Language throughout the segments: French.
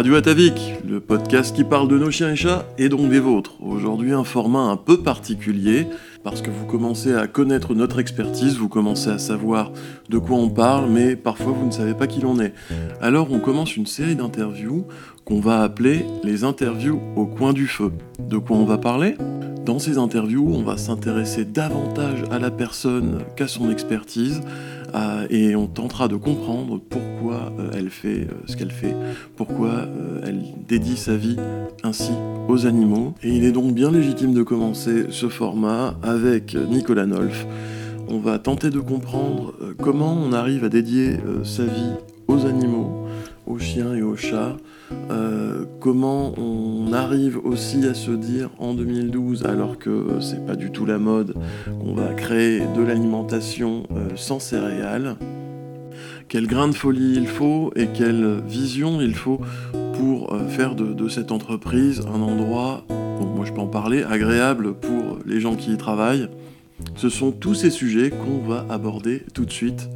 Radio Atavik, le podcast qui parle de nos chiens et chats et donc des vôtres. Aujourd'hui un format un peu particulier parce que vous commencez à connaître notre expertise, vous commencez à savoir de quoi on parle, mais parfois vous ne savez pas qui l'on est. Alors on commence une série d'interviews qu'on va appeler les interviews au coin du feu. De quoi on va parler? Dans ces interviews, on va s'intéresser davantage à la personne qu'à son expertise euh, et on tentera de comprendre pourquoi euh, elle fait euh, ce qu'elle fait, pourquoi elle dédie sa vie ainsi aux animaux. Et il est donc bien légitime de commencer ce format avec Nicolas Nolf. On va tenter de comprendre comment on arrive à dédier sa vie aux animaux, aux chiens et aux chats, euh, comment on arrive aussi à se dire en 2012, alors que c'est pas du tout la mode, qu'on va créer de l'alimentation euh, sans céréales. Quel grain de folie il faut et quelle vision il faut pour euh, faire de, cette entreprise un endroit, moi je peux en parler, agréable pour les gens qui y travaillent. Ce sont tous ces sujets qu'on va aborder tout de suite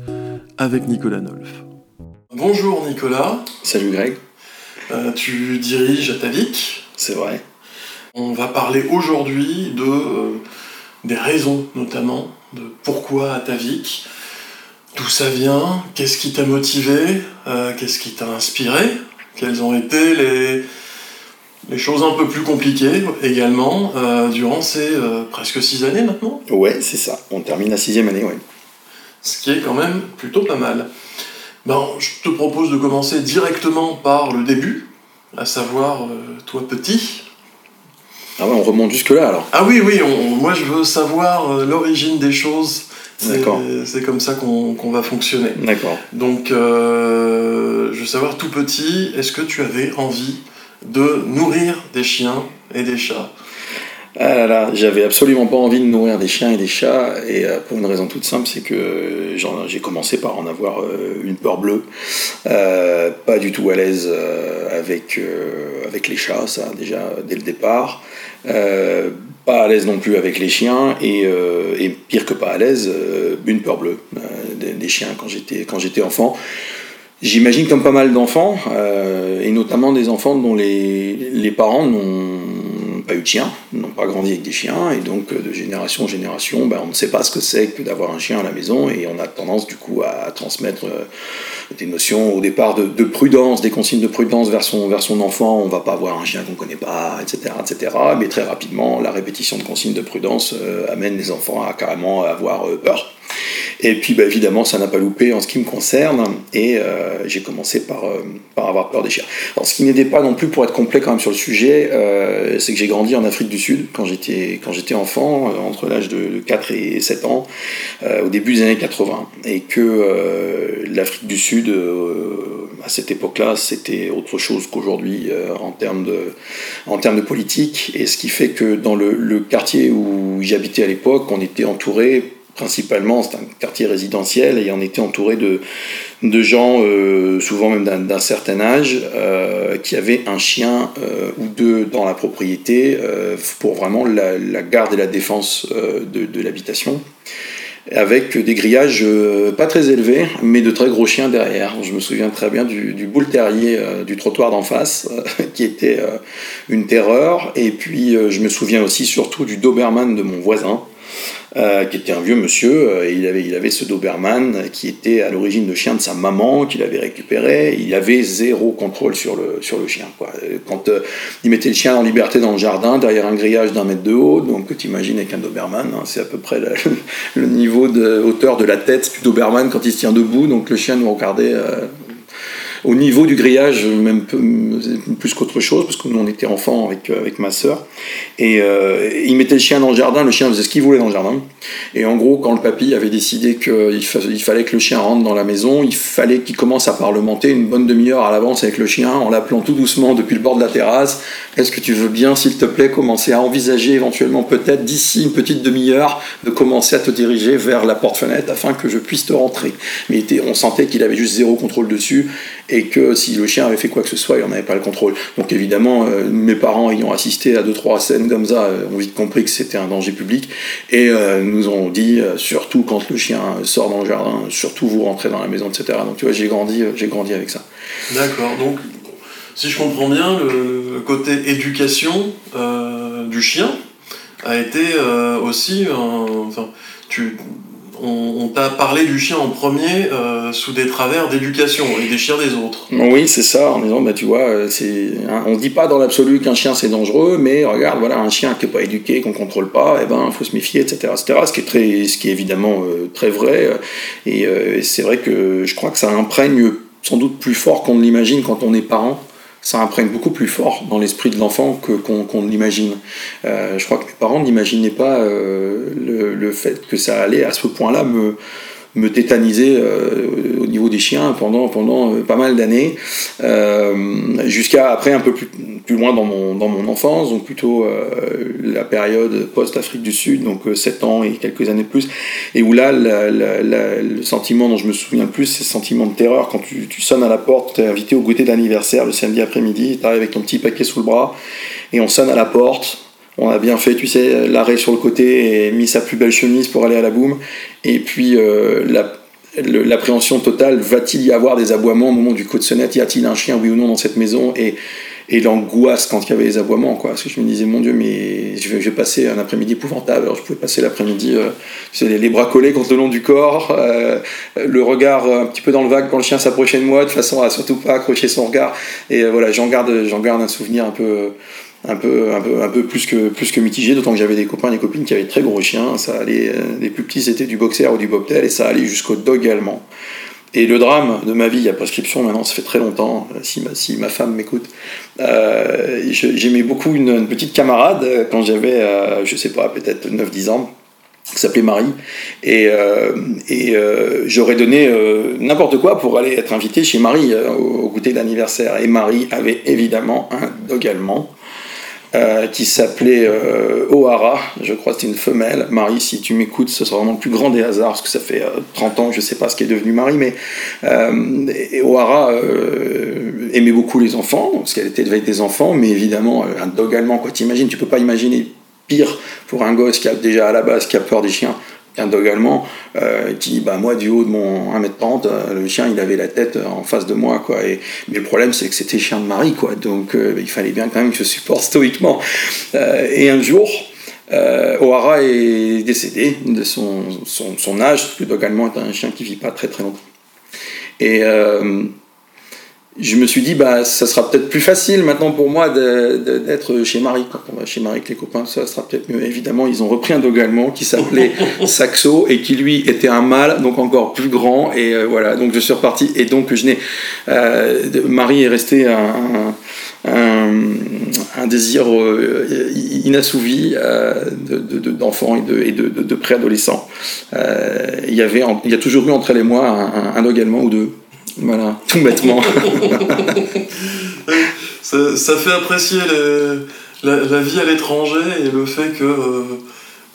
avec Nicolas Nolf. Bonjour Nicolas. Salut Greg. Euh, tu diriges Atavik. C'est vrai. On va parler aujourd'hui de euh, des raisons notamment de pourquoi Atavik, d'où ça vient, qu'est-ce qui t'a motivé, euh, qu'est-ce qui t'a inspiré, quelles ont été les, les choses un peu plus compliquées également durant ces presque six années maintenant. Ouais, c'est ça. On termine la sixième année, ouais. Ce qui est quand même plutôt pas mal. Ben, je te propose de commencer directement par le début, à savoir euh, toi petit. Ah ouais, on remonte jusque-là alors Ah oui, oui, moi je veux savoir euh, l'origine des choses. D'accord. C'est comme ça qu'on va fonctionner. D'accord. Donc, euh, je veux savoir tout petit, est-ce que tu avais envie de nourrir des chiens et des chats. Ah là j'avais absolument pas envie de nourrir des chiens et des chats, et euh, pour une raison toute simple, c'est que j'ai commencé par en avoir euh, une peur bleue, euh, pas du tout à l'aise avec, les chats, ça déjà dès le départ, pas à l'aise non plus avec les chiens, et, pire que pas à l'aise, une peur bleue des, chiens quand j'étais enfant. J'imagine comme pas mal d'enfants, et notamment des enfants dont les, parents n'ont pas eu de chien, n'ont pas grandi avec des chiens, et donc euh, de génération en génération, ben, on ne sait pas ce que c'est que d'avoir un chien à la maison, et on a tendance du coup à transmettre euh, des notions au départ de, prudence, des consignes de prudence vers son, vers son enfant, on va pas avoir un chien qu'on ne connaît pas, etc., etc. Mais très rapidement, la répétition de consignes de prudence euh, amène les enfants à carrément avoir peur. Et puis bah, évidemment, ça n'a pas loupé en ce qui me concerne, et euh, j'ai commencé par, euh, par avoir peur des chiens. Alors ce qui n'aidait pas non plus pour être complet quand même sur le sujet, euh, c'est que j'ai grandi en Afrique du Sud quand j'étais, quand j'étais enfant, entre l'âge de 4 et 7 ans, au début des années 80, et que l'Afrique du Sud, à cette époque-là, c'était autre chose qu'aujourd'hui en, termes de, en termes de politique, et ce qui fait que dans le, le quartier où j'habitais à l'époque, on était entouré principalement, c'est un quartier résidentiel et on était entouré de, de gens, euh, souvent même d'un certain âge, euh, qui avaient un chien euh, ou deux dans la propriété pour vraiment la, garde et la défense de, l'habitation avec des grillages pas très élevés, mais de très gros chiens derrière. Je me souviens très bien du, du boule terrier du trottoir d'en face, qui était une terreur. Et puis je me souviens aussi surtout du Doberman de mon voisin, euh, qui était un vieux monsieur. Euh, il, avait, il avait ce Doberman qui était à l'origine le chien de sa maman, qu'il avait récupéré. Il avait zéro contrôle sur le, sur le chien. Quoi. Quand euh, il mettait le chien en liberté dans le jardin, derrière un grillage d'un mètre de haut, donc tu imagines avec un Doberman, hein, c'est à peu près le, niveau de hauteur de la tête du Doberman quand il se tient debout, donc le chien nous regardait au niveau du grillage, même plus qu'autre chose, parce que nous on était enfants avec, euh, avec ma sœur. Et euh, il mettait le chien dans le jardin, le chien faisait ce qu'il voulait dans le jardin. Et en gros, quand le papy avait décidé qu'il il fallait que le chien rentre dans la maison, il fallait qu'il commence à parlementer une bonne demi-heure à l'avance avec le chien, en l'appelant tout doucement depuis le bord de la terrasse. Est-ce que tu veux bien, s'il te plaît, commencer à envisager éventuellement peut-être d'ici une petite demi-heure de commencer à te diriger vers la porte-fenêtre afin que je puisse te rentrer? Mais on sentait qu'il avait juste zéro contrôle dessus et que si le chien avait fait quoi que ce soit, il n'en avait pas le contrôle. Donc évidemment, euh, mes parents ayant assisté à deux trois scènes comme ça, euh, ont vite compris que c'était un danger public et euh, nous ont dit surtout quand le chien sort dans le jardin, surtout vous rentrez dans la maison, etc. Donc tu vois, j'ai grandi, j'ai grandi avec ça. D'accord. Donc si je comprends bien, le, côté éducation du chien a été aussi, enfin, tu, on, t'a parlé du chien en premier euh, sous des travers d'éducation et des chiens des autres. Oui, c'est ça, en disant, bah, tu vois, euh, on dit pas dans l'absolu qu'un chien c'est dangereux, mais regarde, voilà, un chien qui n'est pas éduqué, qu'on contrôle pas, et eh ben, faut se méfier, etc., etc., ce qui est, très, ce qui est évidemment euh, très vrai, et, c'est vrai que je crois que ça imprègne sans doute plus fort qu'on ne l'imagine quand on est parent ça imprègne beaucoup plus fort dans l'esprit de l'enfant que, qu'on, l'imagine. Euh, je crois que mes parents n'imaginaient pas euh, le, le, fait que ça allait à ce point-là me, me tétaniser euh, au niveau des chiens pendant, pendant euh, pas mal d'années, euh, jusqu'à après un peu plus, plus loin dans mon, dans mon enfance, donc plutôt la période post-Afrique du Sud, donc 7 ans et quelques années de plus, et où là, le sentiment dont je me souviens le plus, c'est le sentiment de terreur. Quand tu, tu sonnes à la porte, tu es invité au goûter d'anniversaire le samedi après-midi, tu arrives avec ton petit paquet sous le bras, et on sonne à la porte, on a bien fait, tu sais, l'arrêt sur le côté et mis sa plus belle chemise pour aller à la boum. Et puis, euh, l'appréhension totale, va-t-il y avoir des aboiements au moment du coup de sonnette? Y a-t-il un chien, oui ou non, dans cette maison? Et, et l'angoisse quand il y avait les aboiements, quoi. Parce que je me disais, mon Dieu, mais je vais, passer un après-midi épouvantable. Alors, je pouvais passer l'après-midi, euh, les, bras collés contre le long du corps, euh, le regard un petit peu dans le vague quand le chien s'approchait de moi, de façon à surtout pas accrocher son regard. Et voilà, j'en garde, garde un souvenir un peu un peu, un peu, un peu plus, que, plus que mitigé, d'autant que j'avais des copains et des copines qui avaient très gros chiens. Ça allait, euh, les plus petits c'était du boxer ou du bobtail et ça allait jusqu'au dog allemand. Et le drame de ma vie à prescription, maintenant, ça fait très longtemps, euh, si ma, si ma femme m'écoute, euh, j'aimais beaucoup une, petite camarade quand j'avais, je sais pas, peut-être 9-10 ans, qui s'appelait Marie. Et, et j'aurais donné n'importe quoi pour aller être invité chez Marie au, au goûter d'anniversaire. Et Marie avait évidemment un dog allemand. Euh, qui s'appelait euh, O'Hara, je crois que c'était une femelle. Marie, si tu m'écoutes, ce sera vraiment le plus grand des hasards, parce que ça fait 30 euh, ans que je ne sais pas ce qui est devenu Marie, mais O'Hara aimait beaucoup les enfants, parce qu'elle était avec des enfants, mais évidemment, un dog allemand, quoi. T'imagines, tu peux pas imaginer pire pour un gosse qui a déjà à la base, qui a peur des chiens, un dog allemand euh, qui, bah, moi, du haut de mon 1m30, euh, le chien, il avait la tête en face de moi, quoi. Et, mais le problème, c'est que c'était chien de mari, quoi. Donc, euh, il fallait bien quand même que je supporte stoïquement. et un jour, O'Hara est décédé de son, son, âge, parce que le dog allemand est un chien qui vit pas très très longtemps. Je me suis dit, bah, ça sera peut-être plus facile maintenant pour moi d'être chez Marie. Quand on va chez Marie avec les copains, ça sera peut-être mieux. Évidemment, ils ont repris un dog allemand qui s'appelait Saxo et qui lui était un mâle, donc encore plus grand. Et euh, voilà, donc je suis reparti. Et donc, je n'ai. Euh, Marie est restée un, un, désir euh, inassouvi d'enfants et de, et de, de, préadolescents. il, y avait, il y a toujours eu entre elle et moi un, un dog allemand ou deux. Voilà, tout bêtement. ça, fait apprécier la, vie à l'étranger et le fait que euh,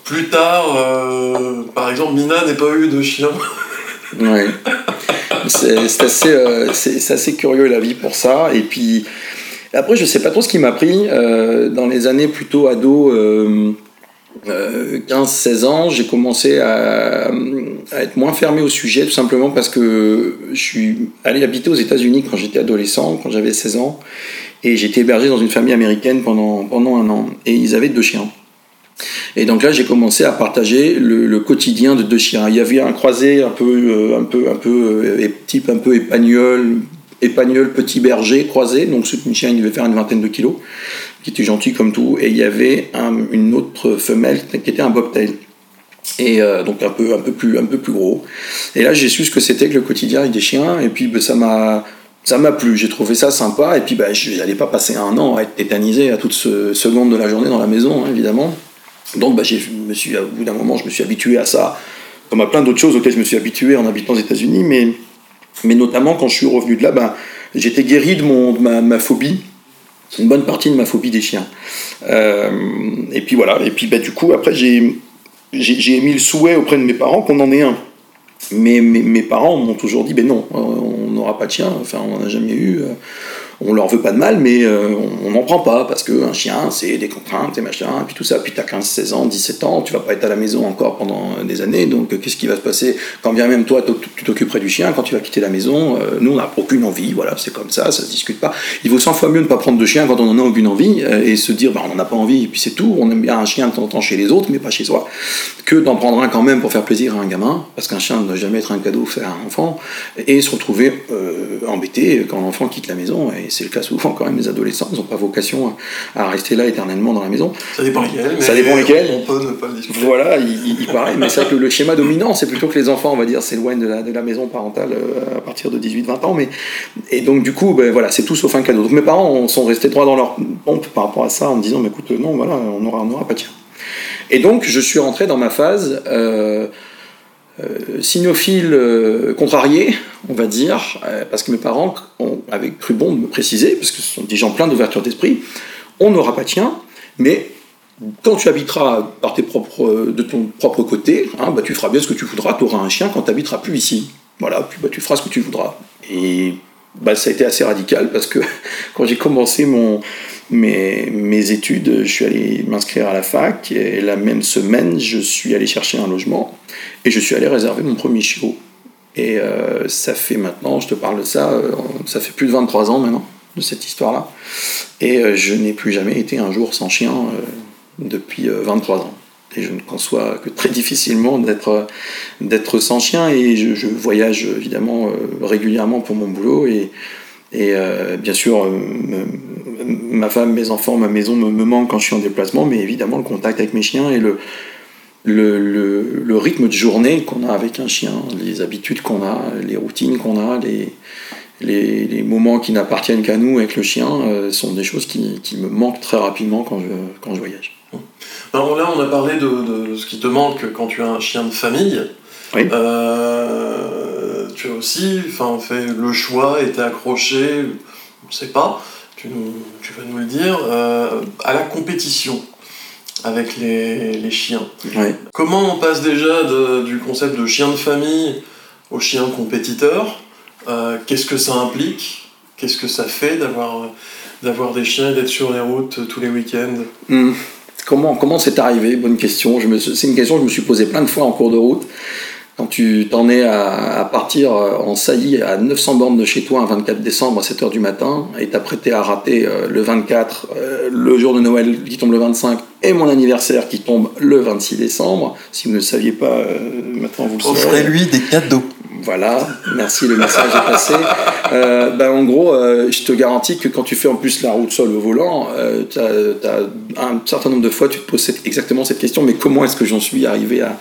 plus tard, euh, par exemple, Mina n'ait pas eu de chien. oui. C'est assez, euh, assez, curieux la vie pour ça. Et puis, après, je sais pas trop ce qui m'a pris. dans les années plutôt ado 15-16 ans, j'ai commencé à, être moins fermé au sujet, tout simplement parce que je suis allé habiter aux États-Unis quand j'étais adolescent, quand j'avais 16 ans, et j'étais hébergé dans une famille américaine pendant, pendant un an, et ils avaient deux chiens. Et donc là, j'ai commencé à partager le, quotidien de deux chiens. Il y avait un croisé un peu, euh, un peu, un peu, euh, type un peu épagnol, épagnol petit berger croisé, donc ce chien il devait faire une vingtaine de kilos qui était gentil comme tout, et il y avait une autre femelle qui était un bobtail. Et euh, donc un peu, un, peu plus, un peu plus gros. Et là, j'ai su ce que c'était que le quotidien avec des chiens, et puis ben, ça m'a ça m'a plu, j'ai trouvé ça sympa, et puis ben, je n'allais pas passer un an à être tétanisé à toute seconde de la journée dans la maison, hein, évidemment. Donc ben, me suis, au bout d'un moment, je me suis habitué à ça, comme à plein d'autres choses auxquelles je me suis habitué en habitant aux États-Unis, mais, mais notamment quand je suis revenu de là, ben, j'étais guéri de, mon, de ma, ma phobie une bonne partie de ma phobie des chiens. Euh, et puis voilà, et puis bah, du coup, après, j'ai, j'ai, émis le souhait auprès de mes parents qu'on en ait un. Mais mes, parents m'ont toujours dit, ben non, on n'aura pas de chien, enfin on n'en a jamais eu. On leur veut pas de mal, mais euh, on n'en prend pas, parce qu'un chien, c'est des contraintes, et machin, puis tout ça, puis tu as 15, 16 ans, 17 ans, tu vas pas être à la maison encore pendant des années, donc qu'est-ce qui va se passer quand bien même toi, tu t'occuperais du chien, quand tu vas quitter la maison, nous, on n'a aucune envie, voilà, c'est comme ça, ça se discute pas. Il vaut 100 fois mieux ne pas prendre de chien quand on en a aucune envie, et se dire, bah, on n'en a pas envie, et puis c'est tout, on aime bien un chien de temps en temps chez les autres, mais pas chez soi, que d'en prendre un quand même pour faire plaisir à un gamin, parce qu'un chien ne doit jamais être un cadeau fait à un enfant, et se retrouver embêté quand l'enfant quitte la maison, c'est le cas souvent quand même, les adolescents n'ont pas vocation à, rester là éternellement dans la maison. Ça dépend lesquels, ça dépend lesquels. on peut ne pas le discuter. Voilà, il, paraît, mais c'est que le schéma dominant, c'est plutôt que les enfants, on va dire, s'éloignent de la, de la maison parentale euh, à partir de 18-20 ans, mais, et donc du coup, ben, voilà, c'est tout sauf un cadeau. Donc mes parents sont restés droits dans leur pompe par rapport à ça, en me disant, mais écoute, non, voilà, on n'aura on aura pas tien. Et donc, je suis rentré dans ma phase... Euh, euh, signophile euh, contrarié, on va dire, euh, parce que mes parents ont, avaient cru bon de me préciser, parce que ce sont des gens pleins d'ouverture d'esprit, on n'aura pas tien, mais quand tu habiteras par tes propres, de ton propre côté, hein, bah, tu feras bien ce que tu voudras, tu auras un chien quand tu n'habiteras plus ici. Voilà, puis bah, tu feras ce que tu voudras. Et bah, ça a été assez radical parce que quand j'ai commencé mon, mes, mes, études, je suis allé m'inscrire à la fac et la même semaine, je suis allé chercher un logement et je suis allé réserver mon premier chiot. Et euh, ça fait maintenant, je te parle de ça, euh, ça fait plus de 23 ans maintenant de cette histoire-là. Et euh, je n'ai plus jamais été un jour sans chien depuis 23 ans et je ne conçois que très difficilement d'être sans chien et je, voyage évidemment régulièrement pour mon boulot et, et euh, bien sûr euh, ma femme, mes enfants, ma maison me, me manquent quand je suis en déplacement mais évidemment le contact avec mes chiens et le, le, le, le rythme de journée qu'on a avec un chien, les habitudes qu'on a, les routines qu'on a, les, les, les, moments qui n'appartiennent qu'à nous avec le chien sont des choses qui, qui, me manquent très rapidement quand je, quand je voyage. Alors là, on a parlé de, ce qui te manque quand tu as un chien de famille. Euh, tu as aussi fait le choix, été accroché, on ne sait pas, tu, vas nous le dire, euh, à la compétition avec les, chiens. Comment on passe déjà du concept de chien de famille au chien compétiteur euh, Qu'est-ce que ça implique Qu'est-ce que ça fait d'avoir des chiens et d'être sur les routes tous les week-ends? Hmm. Comment comment c'est arrivé? Bonne question. C'est une question que je me suis posée plein de fois en cours de route. Quand tu t'en es à, partir en saillie à 900 bornes de chez toi un 24 décembre à 7h du matin et t'apprêter à rater euh, le 24, euh, le jour de Noël qui tombe le 25 et mon anniversaire qui tombe le 26 décembre, si vous ne le saviez pas, euh, maintenant vous le savez. Offrez-lui des cadeaux. Voilà, merci, le message est passé. Euh, ben, en gros, euh, je te garantis que quand tu fais en plus la route seule au volant, euh, tu as, un certain nombre de fois, tu te poses exactement cette question, mais comment est-ce que j'en suis arrivé à,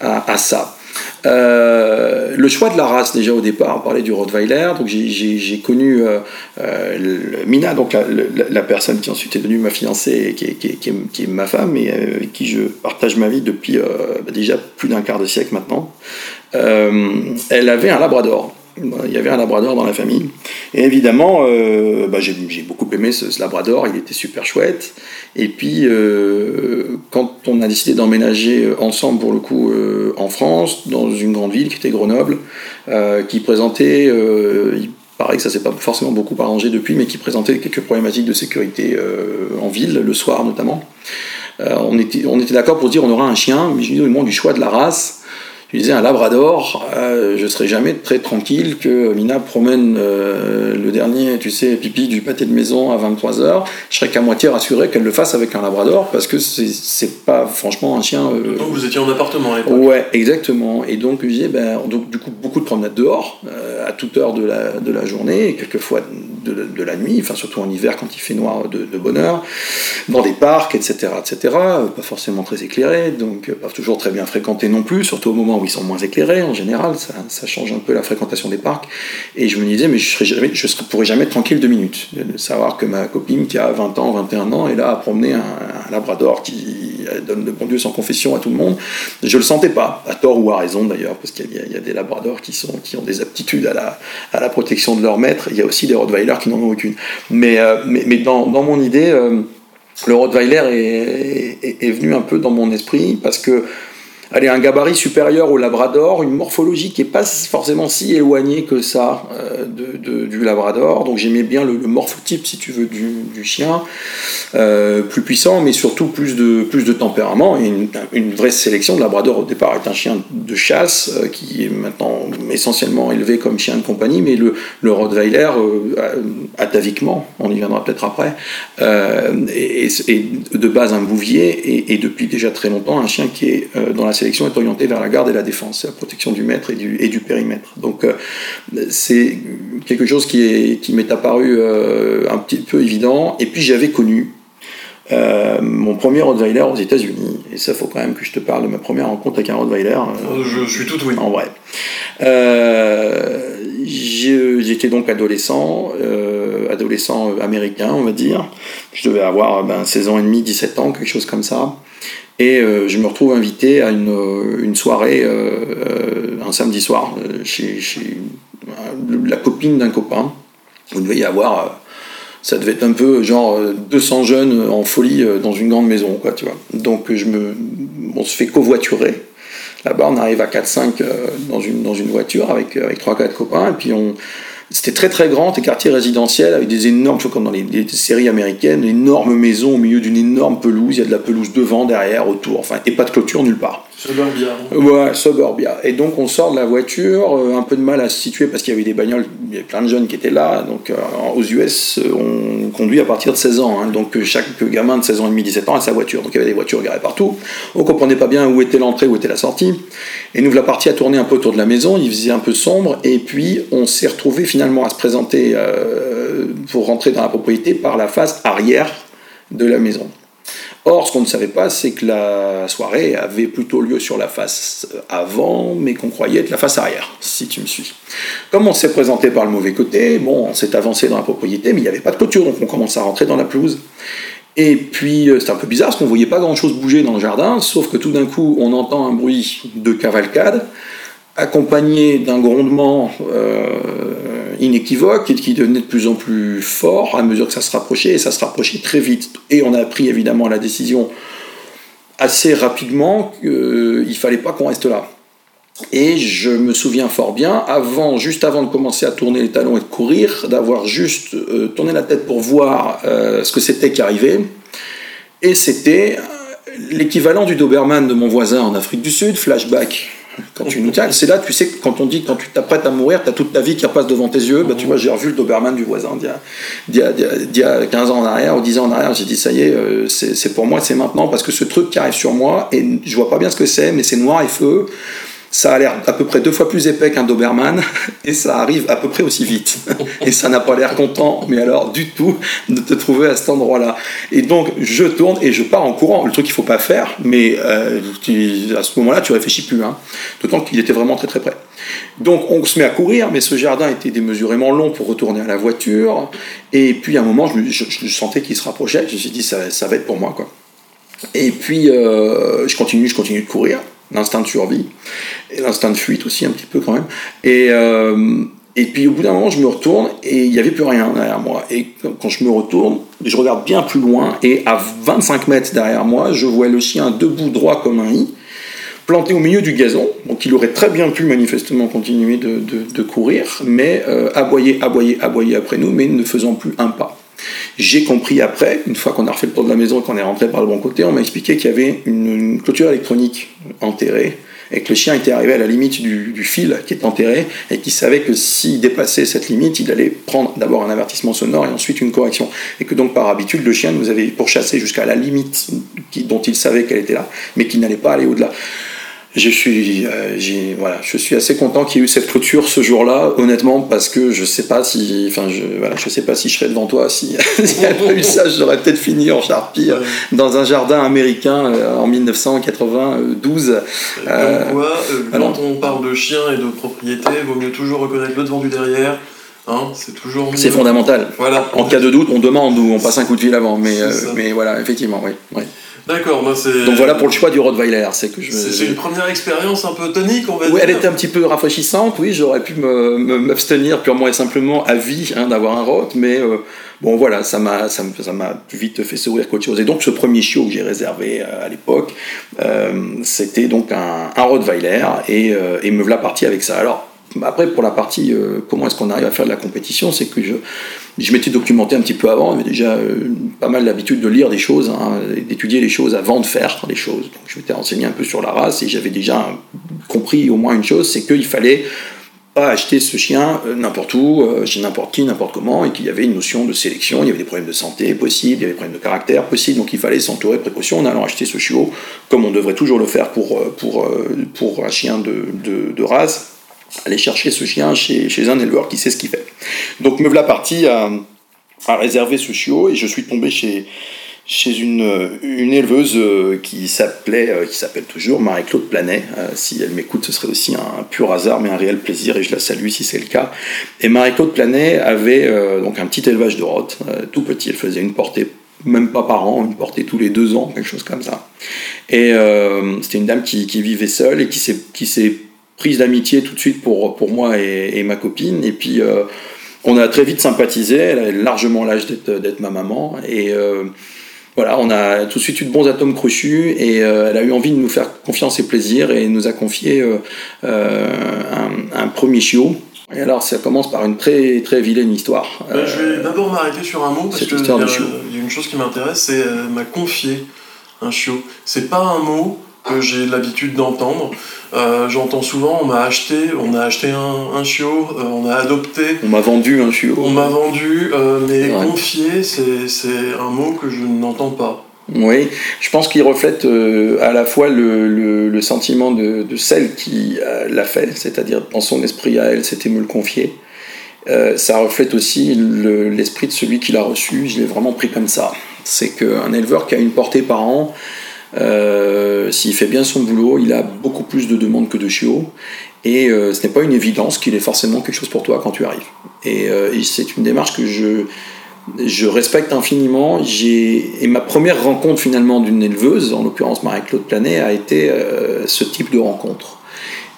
à, ça? Le choix de la race déjà au départ, on parlait du Rottweiler, donc j'ai connu Mina, donc la, personne qui ensuite est devenue ma fiancée, qui est, ma femme et avec qui je partage ma vie depuis bah, déjà plus d'un quart de siècle maintenant. Euh, elle avait un labrador. Il y avait un labrador dans la famille. Et évidemment, euh, bah, j'ai beaucoup aimé ce, labrador, il était super chouette. Et puis, euh, quand on a décidé d'emménager ensemble, pour le coup, en France, dans une grande ville qui était Grenoble, qui présentait, il paraît que ça s'est pas forcément beaucoup arrangé depuis, mais qui présentait quelques problématiques de sécurité en ville, le soir notamment. on était, on était d'accord pour dire on aura un chien, mais je dis au moment du choix de la race, je disais un labrador, euh, je serais jamais très tranquille que Mina promène euh, le dernier, tu sais, pipi du pâté de maison à 23h. Je serais qu'à moitié rassuré qu'elle le fasse avec un labrador parce que c'est pas franchement un chien. Euh, donc vous étiez en appartement à l'époque Ouais, exactement. Et donc je disais, ben, donc, du coup, beaucoup de promenades dehors, à toute heure de la, de la journée, et quelquefois de, de, la nuit, enfin surtout en hiver quand il fait noir de, de bonne heure, dans des parcs, etc., etc. Pas forcément très éclairés, donc pas toujours très bien fréquentés non plus, surtout au moment où ils sont moins éclairés en général, ça, change un peu la fréquentation des parcs. Et je me disais, mais je ne je pourrais jamais être tranquille deux minutes. De savoir que ma copine qui a 20 ans, 21 ans, est là à promener un, labrador qui donne de bon Dieu sans confession à tout le monde. Je le sentais pas, à tort ou à raison d'ailleurs, parce qu'il y, a des labradors qui, sont, qui ont des aptitudes à la, à la protection de leur maître. Il y a aussi des rottweilers qui n'en ont aucune. Mais, euh, mais, mais dans, mon idée, euh, le rottweiler est, venu un peu dans mon esprit parce que allez, un gabarit supérieur au labrador, une morphologie qui n'est pas forcément si éloignée que ça euh, de, du labrador. Donc j'aimais bien le, morphotype, si tu veux, du, chien, euh, plus puissant, mais surtout plus de, plus de tempérament et une, une, vraie sélection. Le labrador au départ est un chien de chasse euh, qui est maintenant essentiellement élevé comme chien de compagnie, mais le, le Rottweiler, ataviquement, on y viendra peut-être après, est, de base un bouvier et, et, depuis déjà très longtemps un chien qui est dans la sélection est orientée vers la garde et la défense, la protection du maître et du, périmètre. Donc c'est quelque chose qui m'est apparu euh, un petit peu évident. Et puis j'avais connu euh, mon premier Rottweiler aux États-Unis. Et ça, faut quand même que je te parle de ma première rencontre avec un Rottweiler. Euh, je suis tout oui. En vrai. J'étais donc adolescent, adolescent américain, on va dire. Je devais avoir ben, 16 ans et demi, 17 ans, quelque chose comme ça. Et je me retrouve invité à une, une soirée un samedi soir chez, chez la copine d'un copain. Vous devait y avoir, euh, ça devait être un peu genre 200 euh, jeunes en folie euh, dans une grande maison, quoi, tu vois. Donc je me, on se fait covoiturer. Là-bas, on arrive à 4-5 dans une, dans une voiture avec, avec 3-4 copains, et puis on, c'était très très grand, des quartiers résidentiels avec des énormes, comme dans les, séries américaines, une énorme maison au milieu d'une énorme pelouse, il y a de la pelouse devant, derrière, autour, enfin, et pas de clôture nulle part. Suburbia. Ouais, suburbia. Et donc on sort de la voiture, euh, un peu de mal à se situer parce qu'il y avait des bagnoles, il y avait plein de jeunes qui étaient là. Donc euh, aux US, euh, on conduit à partir de 16 ans. Hein. donc chaque gamin de 16 ans et demi, 17 ans a sa voiture. Donc il y avait des voitures garées partout. On comprenait pas bien où était l'entrée, où était la sortie. Et nous, la partie a tourné un peu autour de la maison, il faisait un peu sombre. Et puis on s'est retrouvé finalement à se présenter pour rentrer dans la propriété par la face arrière de la maison. Or, ce qu'on ne savait pas, c'est que la soirée avait plutôt lieu sur la face avant, mais qu'on croyait être la face arrière, si tu me suis. Comme on s'est présenté par le mauvais côté, bon, on s'est avancé dans la propriété, mais il n'y avait pas de clôture, donc on commence à rentrer dans la pelouse. Et puis, euh, c'était un peu bizarre, parce qu'on voyait pas grand-chose bouger dans le jardin, sauf que tout d'un coup, on entend un bruit de cavalcade, accompagné d'un grondement euh, inéquivoque et qui devenait de plus en plus fort à mesure que ça se rapprochait, et ça se rapprochait très vite. Et on a pris évidemment la décision assez rapidement qu'il ne fallait pas qu'on reste là. Et je me souviens fort bien, avant, juste avant de commencer à tourner les talons et de courir, d'avoir juste euh, tourné la tête pour voir euh, ce que c'était qui arrivait. Et c'était l'équivalent du Doberman de mon voisin en Afrique du Sud, flashback quand tu nous c'est là, tu sais, quand on dit quand tu t'apprêtes à mourir, tu as toute ta vie qui repasse devant tes yeux. Bah, tu vois, j'ai revu le Doberman du voisin d'il y, a 15 ans en arrière ou 10 ans en arrière. J'ai dit, ça y est, euh, c'est pour moi, c'est maintenant, parce que ce truc qui arrive sur moi, et je vois pas bien ce que c'est, mais c'est noir et feu ça a l'air à peu près deux fois plus épais qu'un Doberman et ça arrive à peu près aussi vite. Et ça n'a pas l'air content, mais alors du tout, de te trouver à cet endroit-là. Et donc je tourne et je pars en courant. Le truc qu'il faut pas faire, mais euh, à ce moment-là, tu réfléchis plus. Hein. D'autant qu'il était vraiment très très près. Donc on se met à courir, mais ce jardin était démesurément long pour retourner à la voiture. Et puis à un moment, je, sentais qu'il se rapprochait. Je me suis dit, ça, ça va être pour moi. quoi. Et puis euh, je continue, je continue de courir l'instinct de survie, et l'instinct de fuite aussi un petit peu quand même. Et, euh, puis au bout d'un moment, je me retourne et il n'y avait plus rien derrière moi. Et quand je me retourne, je regarde bien plus loin et à 25 mètres derrière moi, je vois le chien debout droit comme un i, planté au milieu du gazon. Donc il aurait très bien pu manifestement continuer de, de, courir, mais euh, aboyer, aboyer, aboyer après nous, mais ne faisant plus un pas. J'ai compris après, une fois qu'on a refait le tour de la maison et qu'on est rentré par le bon côté, on m'a expliqué qu'il y avait une, clôture électronique enterrée et que le chien était arrivé à la limite du, fil qui est enterré et qu'il savait que s'il dépassait cette limite, il allait prendre d'abord un avertissement sonore et ensuite une correction. Et que donc par habitude, le chien nous avait pourchassé jusqu'à la limite dont il savait qu'elle était là, mais qu'il n'allait pas aller au-delà je suis, euh, voilà, je suis assez content qu'il y ait eu cette clôture ce jour-là, honnêtement, parce que je sais pas si, enfin, je, voilà, je sais pas si je serais devant toi si, il n'y avait pas eu ça, j'aurais peut-être fini en charpie euh, dans un jardin américain euh, en 1992. Euh, quoi, quand on parle de chien et de propriété, il vaut mieux toujours reconnaître le devant du derrière. Hein, c'est toujours C'est fondamental. Voilà. En cas de doute, on demande ou on passe un coup de fil avant, mais, mais voilà, effectivement, oui. oui. D'accord, moi c'est. Donc voilà pour le choix du Rottweiler. C'est que je. C'est une première expérience un peu tonique, on va oui, dire. elle était un petit peu rafraîchissante. Oui, j'aurais pu m'abstenir purement et simplement à vie hein, d'avoir un Rot, mais euh, bon voilà, ça m'a ça m'a plus vite fait sourire qu'autre chose. Et donc ce premier chiot que j'ai réservé euh, à l'époque, euh, c'était donc un, un Rottweiler et, et me voilà parti avec ça. Alors après, pour la partie comment est-ce qu'on arrive à faire de la compétition, c'est que je, je m'étais documenté un petit peu avant, j'avais déjà euh, pas mal l'habitude de lire des choses, hein, d'étudier les choses avant de faire les choses. Je m'étais renseigné un peu sur la race et j'avais déjà compris au moins une chose, c'est qu'il fallait pas acheter ce chien euh, n'importe où, euh, chez n'importe qui, n'importe comment, et qu'il y avait une notion de sélection, il y avait des problèmes de santé possibles, il y avait des problèmes de caractère possibles, donc il fallait s'entourer de précautions en allant acheter ce chiot, comme on devrait toujours le faire pour, pour, pour un chien de, de race aller chercher ce chien chez, un éleveur qui sait ce qu'il fait. Donc me voilà parti à, à, réserver ce chiot et je suis tombé chez, chez une, une éleveuse euh, qui s'appelait, euh, qui s'appelle toujours Marie-Claude Planet. Euh, si elle m'écoute, ce serait aussi un pur hasard, mais un réel plaisir et je la salue si c'est le cas. Et Marie-Claude Planet avait donc un petit élevage de rottes, tout petit. Elle faisait une portée même pas par an, une portée tous les deux ans, quelque chose comme ça. Et c'était une dame qui, qui, vivait seule et qui s'est prise d'amitié tout de suite pour, pour moi et, et ma copine. Et puis, euh, on a très vite sympathisé. Elle a largement l'âge d'être ma maman. Et euh, voilà, on a tout de suite eu de bons atomes crochus. Et euh, elle a eu envie de nous faire confiance et plaisir et nous a confié un, un, premier chiot. Et alors, ça commence par une très, très vilaine histoire. Ben, je vais d'abord m'arrêter sur un mot, parce qu'il y, y, a une chose qui m'intéresse, c'est m'a confié un chiot. C'est pas un mot que j'ai l'habitude d'entendre. Euh, J'entends souvent, on m'a acheté, on a acheté un, un chiot, euh, on a adopté. On m'a vendu un chiot. On m'a vendu, euh, mais ouais. confier, c'est un mot que je n'entends pas. Oui, je pense qu'il reflète à la fois le, le, le sentiment de, de, celle qui l'a fait, c'est-à-dire dans son esprit à elle, c'était me le confier. Ça reflète aussi l'esprit de celui qui l'a reçu, je l'ai vraiment pris comme ça. C'est qu'un éleveur qui a une portée par an, euh, S'il fait bien son boulot, il a beaucoup plus de demandes que de chiots. Et euh, ce n'est pas une évidence qu'il ait forcément quelque chose pour toi quand tu arrives. Et, euh, c'est une démarche que je, je respecte infiniment. Et ma première rencontre finalement d'une éleveuse, en l'occurrence Marie-Claude Planet, a été ce type de rencontre.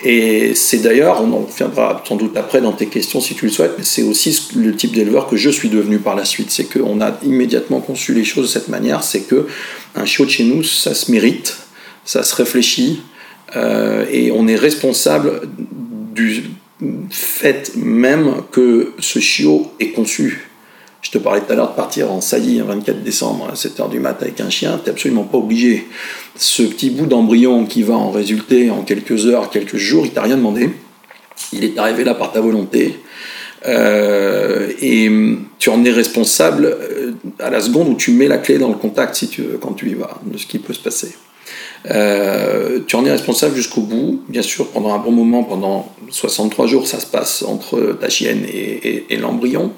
Et c'est d'ailleurs, on en reviendra sans doute après dans tes questions si tu le souhaites, mais c'est aussi le type d'éleveur que je suis devenu par la suite. C'est qu'on a immédiatement conçu les choses de cette manière. C'est que un chiot de chez nous, ça se mérite, ça se réfléchit, euh, et on est responsable du fait même que ce chiot est conçu. Je te parlais tout à l'heure de partir en saillie un 24 décembre à 7h du mat avec un chien, tu absolument pas obligé. Ce petit bout d'embryon qui va en résulter en quelques heures, quelques jours, il t'a rien demandé. Il est arrivé là par ta volonté. Euh, et tu en es responsable à la seconde où tu mets la clé dans le contact, si tu veux, quand tu y vas, de ce qui peut se passer. Euh, tu en es responsable jusqu'au bout. Bien sûr, pendant un bon moment, pendant 63 jours, ça se passe entre ta chienne et, l'embryon.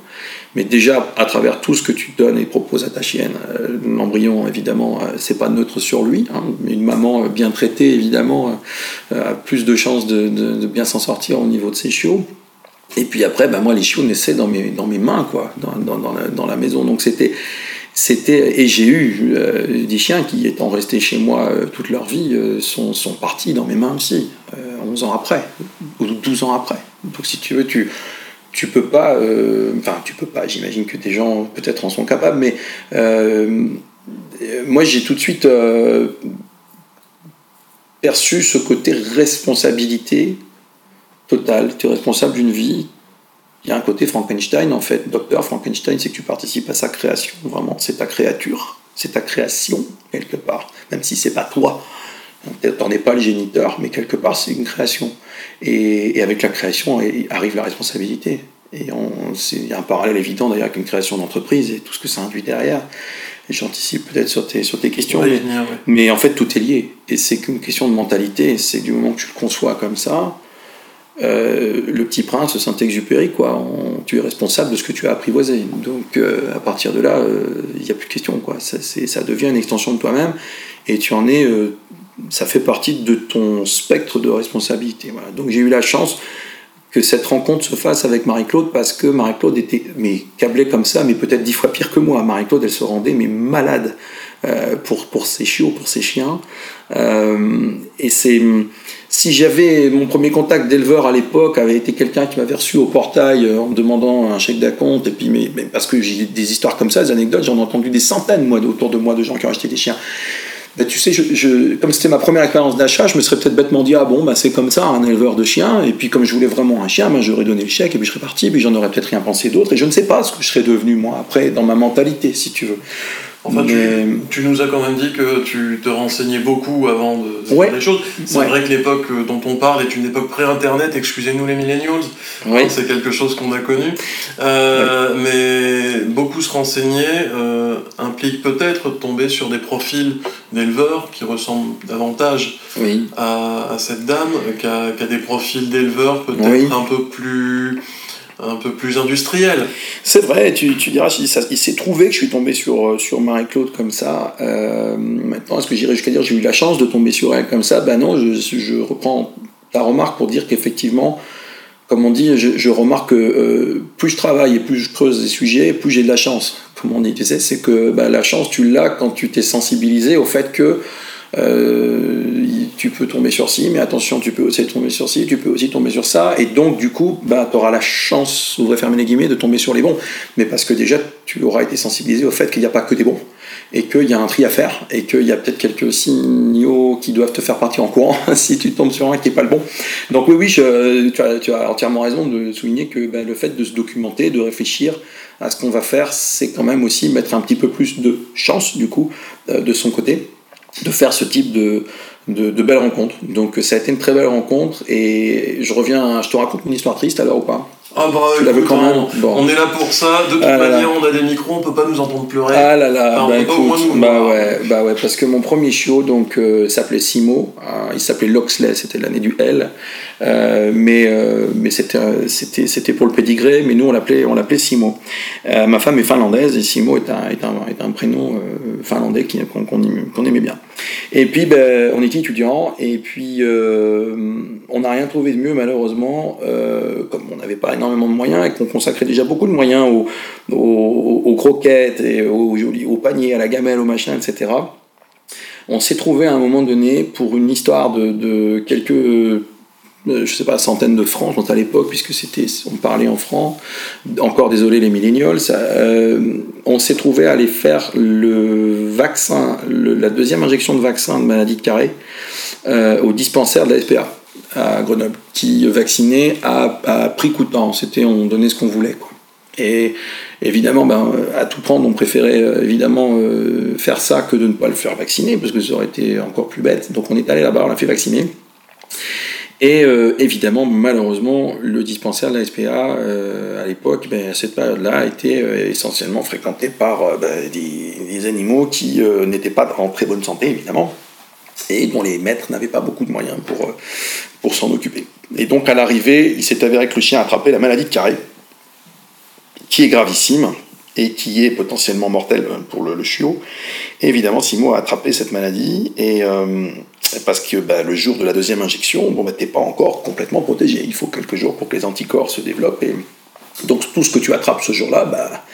Mais déjà, à travers tout ce que tu donnes et proposes à ta chienne, euh, l'embryon, évidemment, euh, c'est pas neutre sur lui. Hein, une maman bien traitée, évidemment, a plus de chances de bien s'en sortir au niveau de ses chiots. Et puis après, ben moi, les chiots naissaient dans mes, dans mes mains, quoi, dans, dans, dans, la, dans la maison. Donc c'était c'était et j'ai eu euh, des chiens qui étant restés chez moi euh, toute leur vie euh, sont, sont, partis dans mes mains aussi 11 ans après ou 12 ans après. Donc si tu veux tu tu peux pas enfin tu peux pas. J'imagine que des gens peut-être en sont capables mais moi j'ai tout de suite perçu ce côté responsabilité totale tu es responsable d'une vie il y a un côté Frankenstein, en fait. Docteur Frankenstein, c'est que tu participes à sa création, vraiment. C'est ta créature, c'est ta création, quelque part. Même si c'est pas toi. T'en es pas le géniteur, mais quelque part, c'est une création. Et, et, avec la création arrive la responsabilité. Et il y a un parallèle évident d'ailleurs avec une création d'entreprise et tout ce que ça induit derrière. Et j'anticipe peut-être sur tes, sur tes questions. Oui, mais, mais, en fait, tout est lié. Et c'est qu'une question de mentalité. C'est du moment que tu le conçois comme ça, euh, le petit prince, Saint-Exupéry, quoi. Tu es responsable de ce que tu as apprivoisé. Donc, euh, à partir de là, il euh, n'y a plus de question, quoi. Ça, ça, devient une extension de toi-même et tu en es. Ça fait partie de ton spectre de responsabilité. Donc, j'ai eu la chance que cette rencontre se fasse avec Marie-Claude parce que Marie-Claude était mais câblée comme ça, mais peut-être dix fois pire que moi. Marie-Claude, elle se rendait mais malade pour, pour ses chiots, pour ses chiens. et c'est si j'avais mon premier contact d'éleveur à l'époque avait été quelqu'un qui m'avait reçu au portail en me demandant un chèque d'acompte et puis mais, parce que j'ai des histoires comme ça, des anecdotes, j'en ai entendu des centaines moi autour de moi de gens qui ont acheté des chiens. Ben, tu sais, comme c'était ma première expérience d'achat, je me serais peut-être bêtement dit ah bon bah c'est comme ça un éleveur de chiens et puis comme je voulais vraiment un chien, ben, j'aurais donné le chèque et puis je serais parti, puis j'en aurais peut-être rien pensé d'autre et je ne sais pas ce que je serais devenu moi après dans ma mentalité si tu veux. Enfin, tu, nous as quand même dit que tu te renseignais beaucoup avant de, faire les choses. C'est vrai que l'époque dont on parle est une époque pré-internet, excusez-nous les millennials, c'est quelque chose qu'on a connu. Euh, mais beaucoup se renseigner euh, implique peut-être de tomber sur des profils d'éleveurs qui ressemblent davantage à, cette dame qu'à des profils d'éleveurs peut-être un peu plus un peu plus industriel. C'est vrai, tu, diras, il, s'est trouvé que je suis tombé sur, euh, sur Marie-Claude comme ça. Euh, maintenant, est-ce que j'irais jusqu'à dire j'ai eu la chance de tomber sur elle comme ça? Ben non, je, je reprends ta remarque pour dire qu'effectivement, comme on dit, je, remarque que euh, plus je travaille et plus je creuse des sujets, plus j'ai de la chance. Comme on dit, tu sais, c'est que ben, la chance, tu l'as quand tu t'es sensibilisé au fait que euh, tu peux tomber sur ci, mais attention, tu peux aussi tomber sur ci, tu peux aussi tomber sur ça, et donc du coup, bah, tu auras la chance, voudrais fermer les guillemets, de tomber sur les bons, mais parce que déjà, tu auras été sensibilisé au fait qu'il n'y a pas que des bons, et qu'il y a un tri à faire, et qu'il y a peut-être quelques signaux qui doivent te faire partir en courant si tu tombes sur un qui n'est pas le bon. Donc oui, oui, tu, as, entièrement raison de souligner que bah, le fait de se documenter, de réfléchir à ce qu'on va faire, c'est quand même aussi mettre un petit peu plus de chance, du coup, euh, de son côté de faire ce type de, de, de, belles rencontres. Donc ça a été une très belle rencontre et je reviens, je te raconte une histoire triste alors ou pas? Ah bah, quand même. On est là pour ça. De toute ah manière, on a des micros, on peut pas nous entendre pleurer. Ah là là, bah, écoute, bah ouais, bah ouais, parce que mon premier chiot donc euh, s'appelait Simo. Hein, il s'appelait Loxley, c'était l'année du L. Euh, mais euh, mais c'était c'était c'était pour le pédigré, mais nous on l'appelait on l'appelait Simo. ma femme est finlandaise et Simo est un est un, est un prénom finlandais qu'on qu'on aimait bien. Et puis ben, on était étudiants et puis on n'a rien trouvé de mieux malheureusement, comme on n'avait pas énormément de moyens et qu'on consacrait déjà beaucoup de moyens aux, croquettes et aux, paniers, à la gamelle, au machin, etc. On s'est trouvé à un moment donné pour une histoire de, quelques euh, je sais pas, centaines de francs, à l'époque, puisque c'était, on parlait en francs, encore désolé les millennials, euh, on s'est trouvé à aller faire le vaccin, la deuxième injection de vaccin de maladie de carré euh, au dispensaire de la SPA à Grenoble, qui vaccinait à, prix coûtant. C'était, on donnait ce qu'on voulait. Et évidemment, ben, à tout prendre, on préférait euh, évidemment euh, faire ça que de ne pas le faire vacciner, parce que ça aurait été encore plus bête. Donc on est allé là-bas, on l'a fait vacciner. Et euh, évidemment, malheureusement, le dispensaire de la SPA, à l'époque, ben, à cette période-là, était essentiellement fréquenté par ben, des, des, animaux qui n'étaient pas en très bonne santé, évidemment, et dont les maîtres n'avaient pas beaucoup de moyens pour, pour s'en occuper. Et donc à l'arrivée, il s'est avéré que le chien a attrapé la maladie de Carré, qui est gravissime et qui est potentiellement mortelle pour le, chiot. Évidemment, Simo a attrapé cette maladie et euh, parce que bah, le jour de la deuxième injection, bon, bah, t'es pas encore complètement protégé. Il faut quelques jours pour que les anticorps se développent. Et donc tout ce que tu attrapes ce jour-là, bah,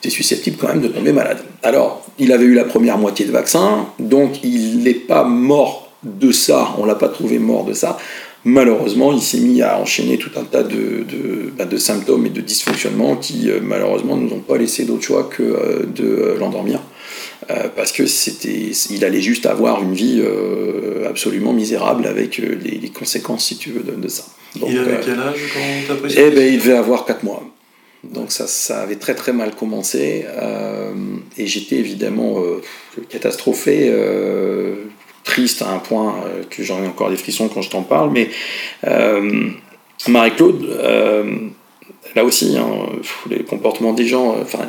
tu es susceptible quand même de tomber malade. Alors, il avait eu la première moitié de vaccin, donc il n'est pas mort de ça, on l'a pas trouvé mort de ça. Malheureusement, il s'est mis à enchaîner tout un tas de, de, bah, symptômes et de dysfonctionnements qui, euh, malheureusement, ne nous ont pas laissé d'autre choix que euh, de euh, l'endormir. parce que c'était, il allait juste avoir une vie absolument misérable avec les, conséquences, si tu veux, de, ça. il avait quel âge quand t'as pris Eh ben, il devait avoir 4 mois. Donc ça, ça avait très très mal commencé. et j'étais évidemment catastrophé triste à un point euh, que j'en ai encore des frissons quand je t'en parle, mais euh, Marie-Claude, euh, là aussi, hein, les comportements des gens, enfin,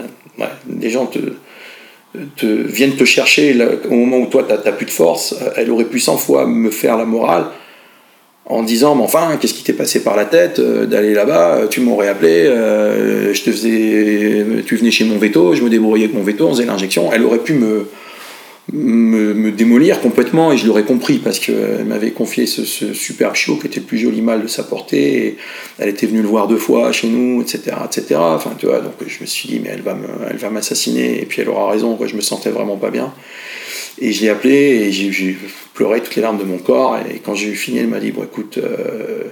des gens te, viennent te chercher au moment où toi, tu n'as plus de force. Elle aurait pu 100 fois me faire la morale en disant mais enfin qu'est-ce qui t'est passé par la tête d'aller là-bas tu m'aurais appelé je te faisais tu venais chez mon veto je me débrouillais avec mon veto on faisait l'injection elle aurait pu me me, démolir complètement et je l'aurais compris parce qu'elle m'avait confié ce, ce, superbe chiot qui était le plus joli mâle de sa portée elle était venue le voir deux fois chez nous etc etc enfin tu vois donc je me suis dit mais elle va me, elle va m'assassiner et puis elle aura raison quoi. Je me sentais vraiment pas bien. Et je l'ai appelé et j'ai pleuré toutes les larmes de mon corps. Et quand j'ai eu fini elle m'a dit bon écoute euh,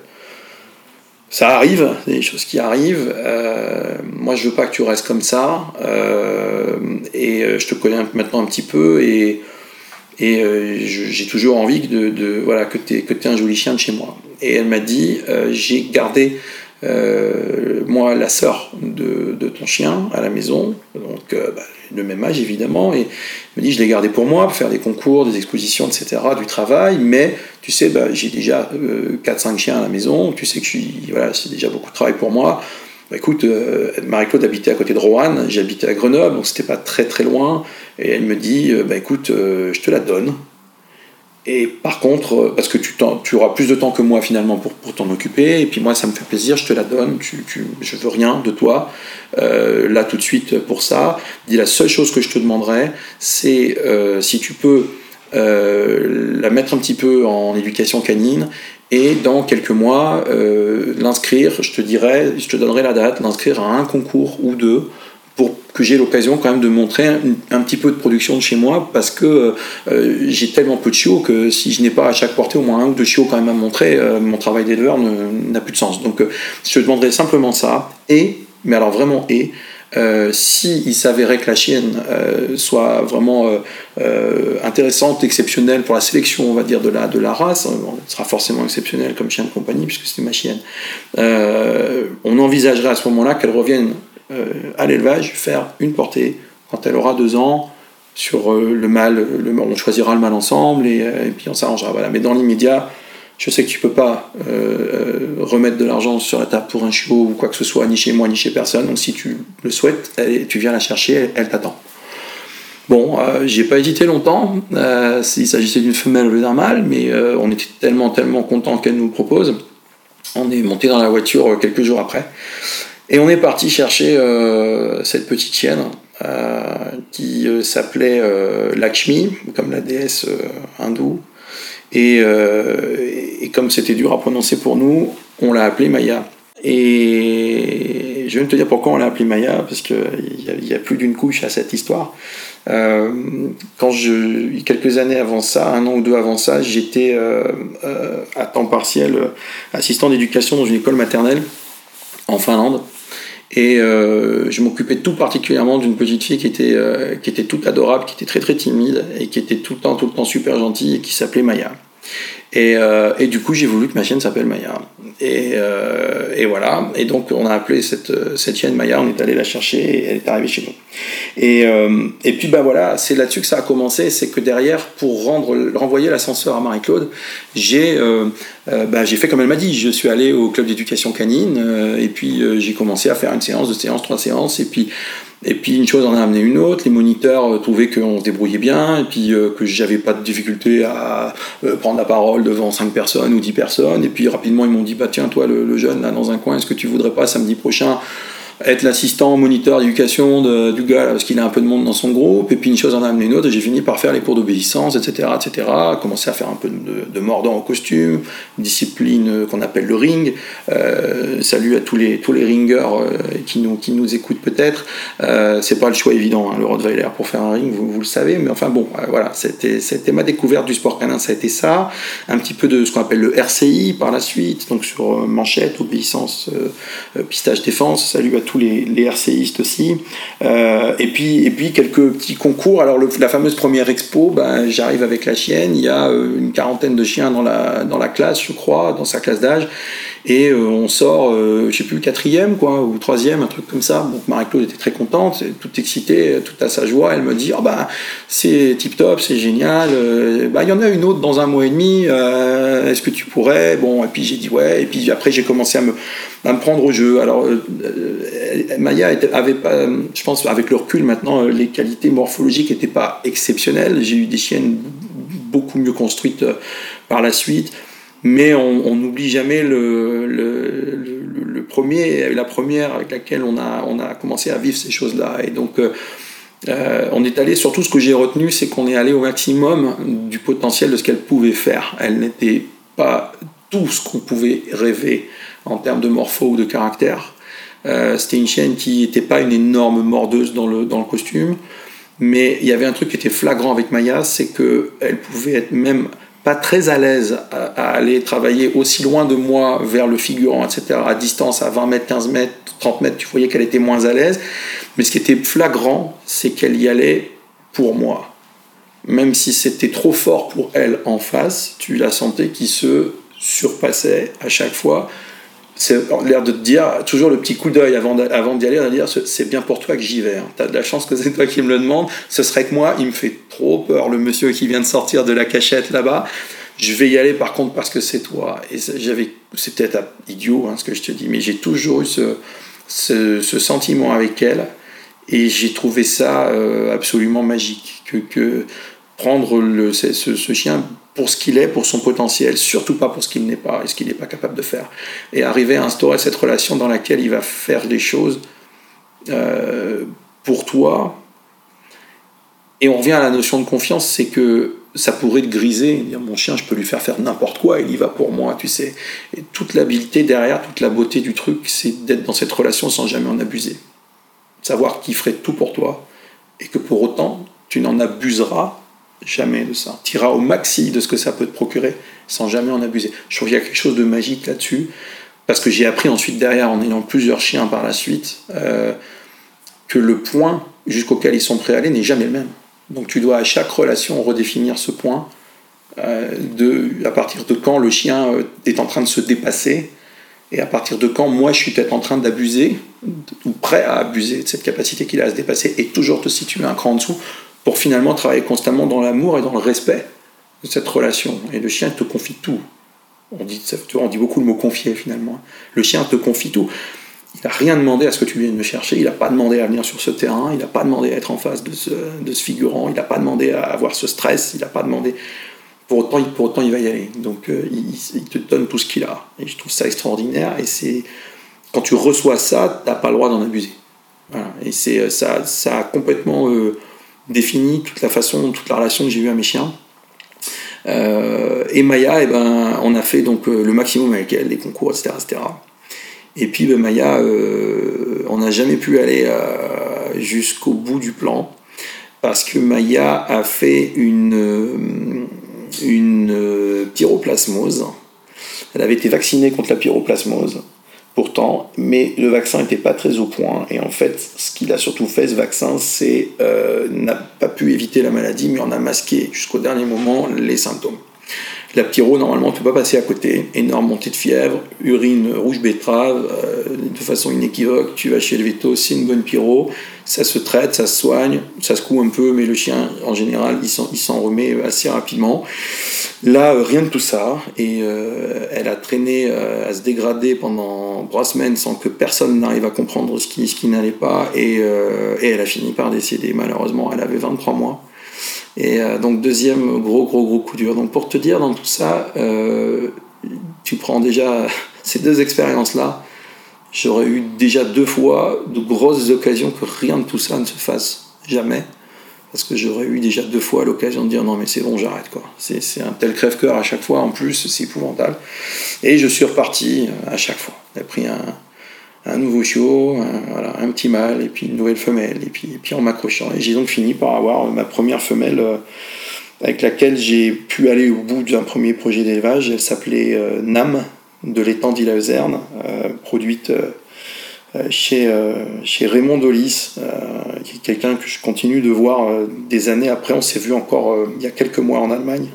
ça arrive, des choses qui arrivent. Euh, moi, je veux pas que tu restes comme ça. Euh, et euh, je te connais maintenant un petit peu et, et j'ai toujours envie de, de voilà, que tu aies, un joli chien de chez moi. Et elle m'a dit j'ai gardé euh, moi, la sœur de, de, ton chien à la maison, donc euh, bah, le même âge évidemment, et me dit je l'ai gardé pour moi, pour faire des concours, des expositions, etc., du travail, mais tu sais, bah, j'ai déjà 4-5 euh, chiens à la maison, tu sais que voilà, c'est déjà beaucoup de travail pour moi. Bah, écoute, Marie-Claude habitait à côté de Roanne, j'habitais à Grenoble, donc c'était pas très très loin, et elle me dit, bah écoute, je te la donne, et par contre, euh, parce que tu, auras plus de temps que moi finalement pour, pour t'en occuper, et puis moi ça me fait plaisir, je te la donne, tu, tu, je veux rien de toi, euh, là tout de suite pour ça. Dis la seule chose que je te demanderai, c'est euh, si tu peux la mettre un petit peu en éducation canine, et dans quelques mois l'inscrire, je te dirai, je te donnerai la date, l'inscrire à un concours ou deux pour que j'ai l'occasion quand même de montrer un, petit peu de production de chez moi parce que euh, j'ai tellement peu de chiots que si je n'ai pas à chaque portée au moins un ou deux chiots quand même à montrer, euh, mon travail d'éleveur n'a plus de sens. Donc euh, je demanderais simplement ça et, mais alors vraiment et, si il s'avérait que la chienne soit vraiment intéressante, exceptionnelle pour la sélection, on va dire, de la, la race, elle sera forcément exceptionnelle comme chien de compagnie puisque c'est ma chienne, on envisagerait à ce moment-là qu'elle revienne euh, à l'élevage faire une portée quand elle aura deux ans sur euh, le mâle, le, on choisira le mâle ensemble et, euh, puis on s'arrangera. Voilà. Mais dans l'immédiat, je sais que tu peux pas remettre de l'argent sur la table pour un chiot ou quoi que ce soit, ni chez moi ni chez personne. Donc si tu le souhaites, tu viens la chercher, elle, t'attend. Bon, j'ai pas hésité longtemps s'il s'agissait d'une femelle ou d'un mâle, mais on était tellement tellement content qu'elle nous le propose. On est monté dans la voiture quelques jours après. Et on est parti chercher euh, cette petite chienne euh, qui euh, s'appelait Lakshmi, comme la déesse hindoue. Et, comme c'était dur à prononcer pour nous, on l'a appelée Maya. Et je vais te dire pourquoi on l'a appelée Maya, parce qu'il y, y, a plus d'une couche à cette histoire. quand je, quelques années avant ça, un an ou deux avant ça, j'étais à temps partiel assistant d'éducation dans une école maternelle en Finlande. Et euh, je m'occupais tout particulièrement d'une petite fille qui était, euh, qui était toute adorable, qui était très très timide et qui était tout le temps, tout le temps super gentille et qui s'appelait Maya. Et, euh, et, du coup, j'ai voulu que ma chienne s'appelle Maya. Et, euh, et, voilà. Et donc, on a appelé cette, cette chienne Maya, on est allé la chercher et elle est arrivée chez nous. Et, euh, puis, bah voilà, c'est là-dessus que ça a commencé. C'est que derrière, pour rendre, renvoyer l'ascenseur à Marie-Claude, j'ai euh, euh, bah, fait comme elle m'a dit. Je suis allé au club d'éducation canine et puis j'ai commencé à faire une séance, deux séances, trois séances. Et puis, et puis une chose en a amené une autre, les moniteurs euh, trouvaient qu'on se débrouillait bien, et puis euh, que j'avais pas de difficulté à euh, prendre la parole devant 5 personnes ou 10 personnes, et puis rapidement ils m'ont dit, bah tiens toi le, le jeune là dans un coin, est-ce que tu voudrais pas samedi prochain être l'assistant moniteur d'éducation du gars parce qu'il a un peu de monde dans son groupe et puis une chose en a amené une autre j'ai fini par faire les cours d'obéissance etc etc commencer à faire un peu de, mordant au costume discipline qu'on appelle le ring. Euh, salut à tous les tous les ringers euh, qui nous qui nous écoutent peut-être. Euh, c'est pas le choix évident hein, le Rottweiler pour faire un ring vous, vous le savez mais enfin bon voilà c'était c'était ma découverte du sport canin ça a été ça. Un petit peu de ce qu'on appelle le RCI par la suite donc sur manchette obéissance pistage défense salut à tous les, les RCistes aussi. Euh, et, puis, et puis quelques petits concours. Alors la fameuse première expo, ben, j'arrive avec la chienne, il y a euh, une quarantaine de chiens dans la, dans la classe, je crois, dans sa classe d'âge. Et euh, on sort, euh, je sais plus, quatrième, quoi, ou troisième, un truc comme ça. Donc Marie-Claude était très contente, toute excitée, toute à sa joie. Elle me dit, oh, bah, c'est tip top, c'est génial. Euh, bah, il y en a une autre dans un mois et demi. Est-ce que tu pourrais? Bon, et puis j'ai dit ouais. Et puis après, j'ai commencé à me, à me prendre au jeu. Alors, Maya avait pas, je pense, avec le recul maintenant, les qualités morphologiques n'étaient pas exceptionnelles. J'ai eu des chiennes beaucoup mieux construites par la suite mais on n'oublie jamais le, premier, la première avec laquelle on a, on a commencé à vivre ces choses-là. Et donc, euh, on est allé, surtout ce que j'ai retenu, c'est qu'on est allé au maximum du potentiel de ce qu'elle pouvait faire. Elle n'était pas tout ce qu'on pouvait rêver en termes de morpho ou de caractère. C'était une chienne qui n'était pas une énorme mordeuse dans le, dans le costume, mais il y avait un truc qui était flagrant avec Maya, c'est qu'elle pouvait être même pas très à l'aise à, aller travailler aussi loin de moi vers le figurant, etc., à distance, à 20 mètres, 15 mètres, 30 mètres, tu voyais qu'elle était moins à l'aise. Mais ce qui était flagrant, c'est qu'elle y allait pour moi. Même si c'était trop fort pour elle en face, tu la sentais qui se surpassait à chaque fois c'est l'air de te dire, toujours le petit coup d'œil avant, d'y aller, de dire c'est bien pour toi que j'y vais. Hein. Tu as de la chance que c'est toi qui me le demande. Ce serait que moi, il me fait trop peur, le monsieur qui vient de sortir de la cachette là-bas. Je vais y aller par contre parce que c'est toi. Et j'avais, c'est peut-être idiot hein, ce que je te dis, mais j'ai toujours eu ce, ce, sentiment avec elle. Et j'ai trouvé ça euh, absolument magique. Que, que prendre le, ce, ce chien pour ce qu'il est, pour son potentiel, surtout pas pour ce qu'il n'est pas et ce qu'il n'est pas capable de faire. Et arriver à instaurer cette relation dans laquelle il va faire des choses euh, pour toi. Et on revient à la notion de confiance, c'est que ça pourrait te griser, dire mon chien, je peux lui faire faire n'importe quoi, il y va pour moi, tu sais. Et toute l'habileté derrière, toute la beauté du truc, c'est d'être dans cette relation sans jamais en abuser. Savoir qu'il ferait tout pour toi et que pour autant, tu n'en abuseras jamais de ça. Tu iras au maxi de ce que ça peut te procurer sans jamais en abuser. Je trouve qu'il y a quelque chose de magique là-dessus, parce que j'ai appris ensuite derrière, en ayant plusieurs chiens par la suite, euh, que le point jusqu'auquel ils sont prêts à aller n'est jamais le même. Donc tu dois à chaque relation redéfinir ce point, euh, de, à partir de quand le chien euh, est en train de se dépasser, et à partir de quand moi je suis peut-être en train d'abuser, ou prêt à abuser de cette capacité qu'il a à se dépasser, et toujours te situer un cran en dessous pour finalement travailler constamment dans l'amour et dans le respect de cette relation. Et le chien te confie tout. On dit, on dit beaucoup le mot confier finalement. Le chien te confie tout. Il n'a rien demandé à ce que tu viennes me chercher, il n'a pas demandé à venir sur ce terrain, il n'a pas demandé à être en face de ce, figurant, il n'a pas demandé à avoir ce stress, il n'a pas demandé. Pour autant, pour autant, il va y aller. Donc, euh, il, te donne tout ce qu'il a. Et je trouve ça extraordinaire. Et c'est quand tu reçois ça, tu n'as pas le droit d'en abuser. Et c'est euh, ça, ça a complètement euh, défini toute la façon, toute la relation que j'ai eue à mes chiens. Euh, et Maya, eh ben, on a fait donc euh, le maximum avec elle, les concours, etc. etc. Et puis ben, Maya, euh, on n'a jamais pu aller jusqu'au bout du plan parce que Maya a fait une, une pyroplasmose. Elle avait été vaccinée contre la pyroplasmose pourtant, mais le vaccin n'était pas très au point. Et en fait, ce qu'il a surtout fait, ce vaccin, c'est euh, n'a pas pu éviter la maladie, mais on a masqué jusqu'au dernier moment les symptômes. La pyro, normalement, tu ne peux pas passer à côté. Énorme montée de fièvre, urine rouge betterave, euh, de façon inéquivoque. Tu vas chez le veto, c'est une bonne pyro. Ça se traite, ça se soigne, ça se coud un peu, mais le chien, en général, il s'en remet assez rapidement. Là, euh, rien de tout ça. Et euh, elle a traîné à se dégrader pendant trois semaines sans que personne n'arrive à comprendre ce qui, n'allait pas. Et elle a fini par décéder, malheureusement. Elle avait 23 mois. Et euh, donc deuxième gros gros gros coup dur. Donc pour te dire dans tout ça, euh, tu prends déjà ces deux expériences-là. J'aurais eu déjà deux fois de grosses occasions que rien de tout ça ne se fasse jamais. Parce que j'aurais eu déjà deux fois l'occasion de dire non mais c'est bon j'arrête quoi. C'est un tel crève-cœur à chaque fois en plus, c'est épouvantable. Et je suis reparti à chaque fois. J'ai pris un, un nouveau chiot, un, petit mâle, et puis une nouvelle femelle, et puis, en m'accrochant. Et j'ai donc fini par avoir ma première femelle euh, avec laquelle j'ai pu aller au bout d'un premier projet d'élevage. Elle s'appelait euh, Nam, de l'étang d'Ila-Euserne, euh, produite chez, chez Raymond Dolis, qui est quelqu'un que je continue de voir des années après. On s'est vu encore il y a quelques mois en Allemagne.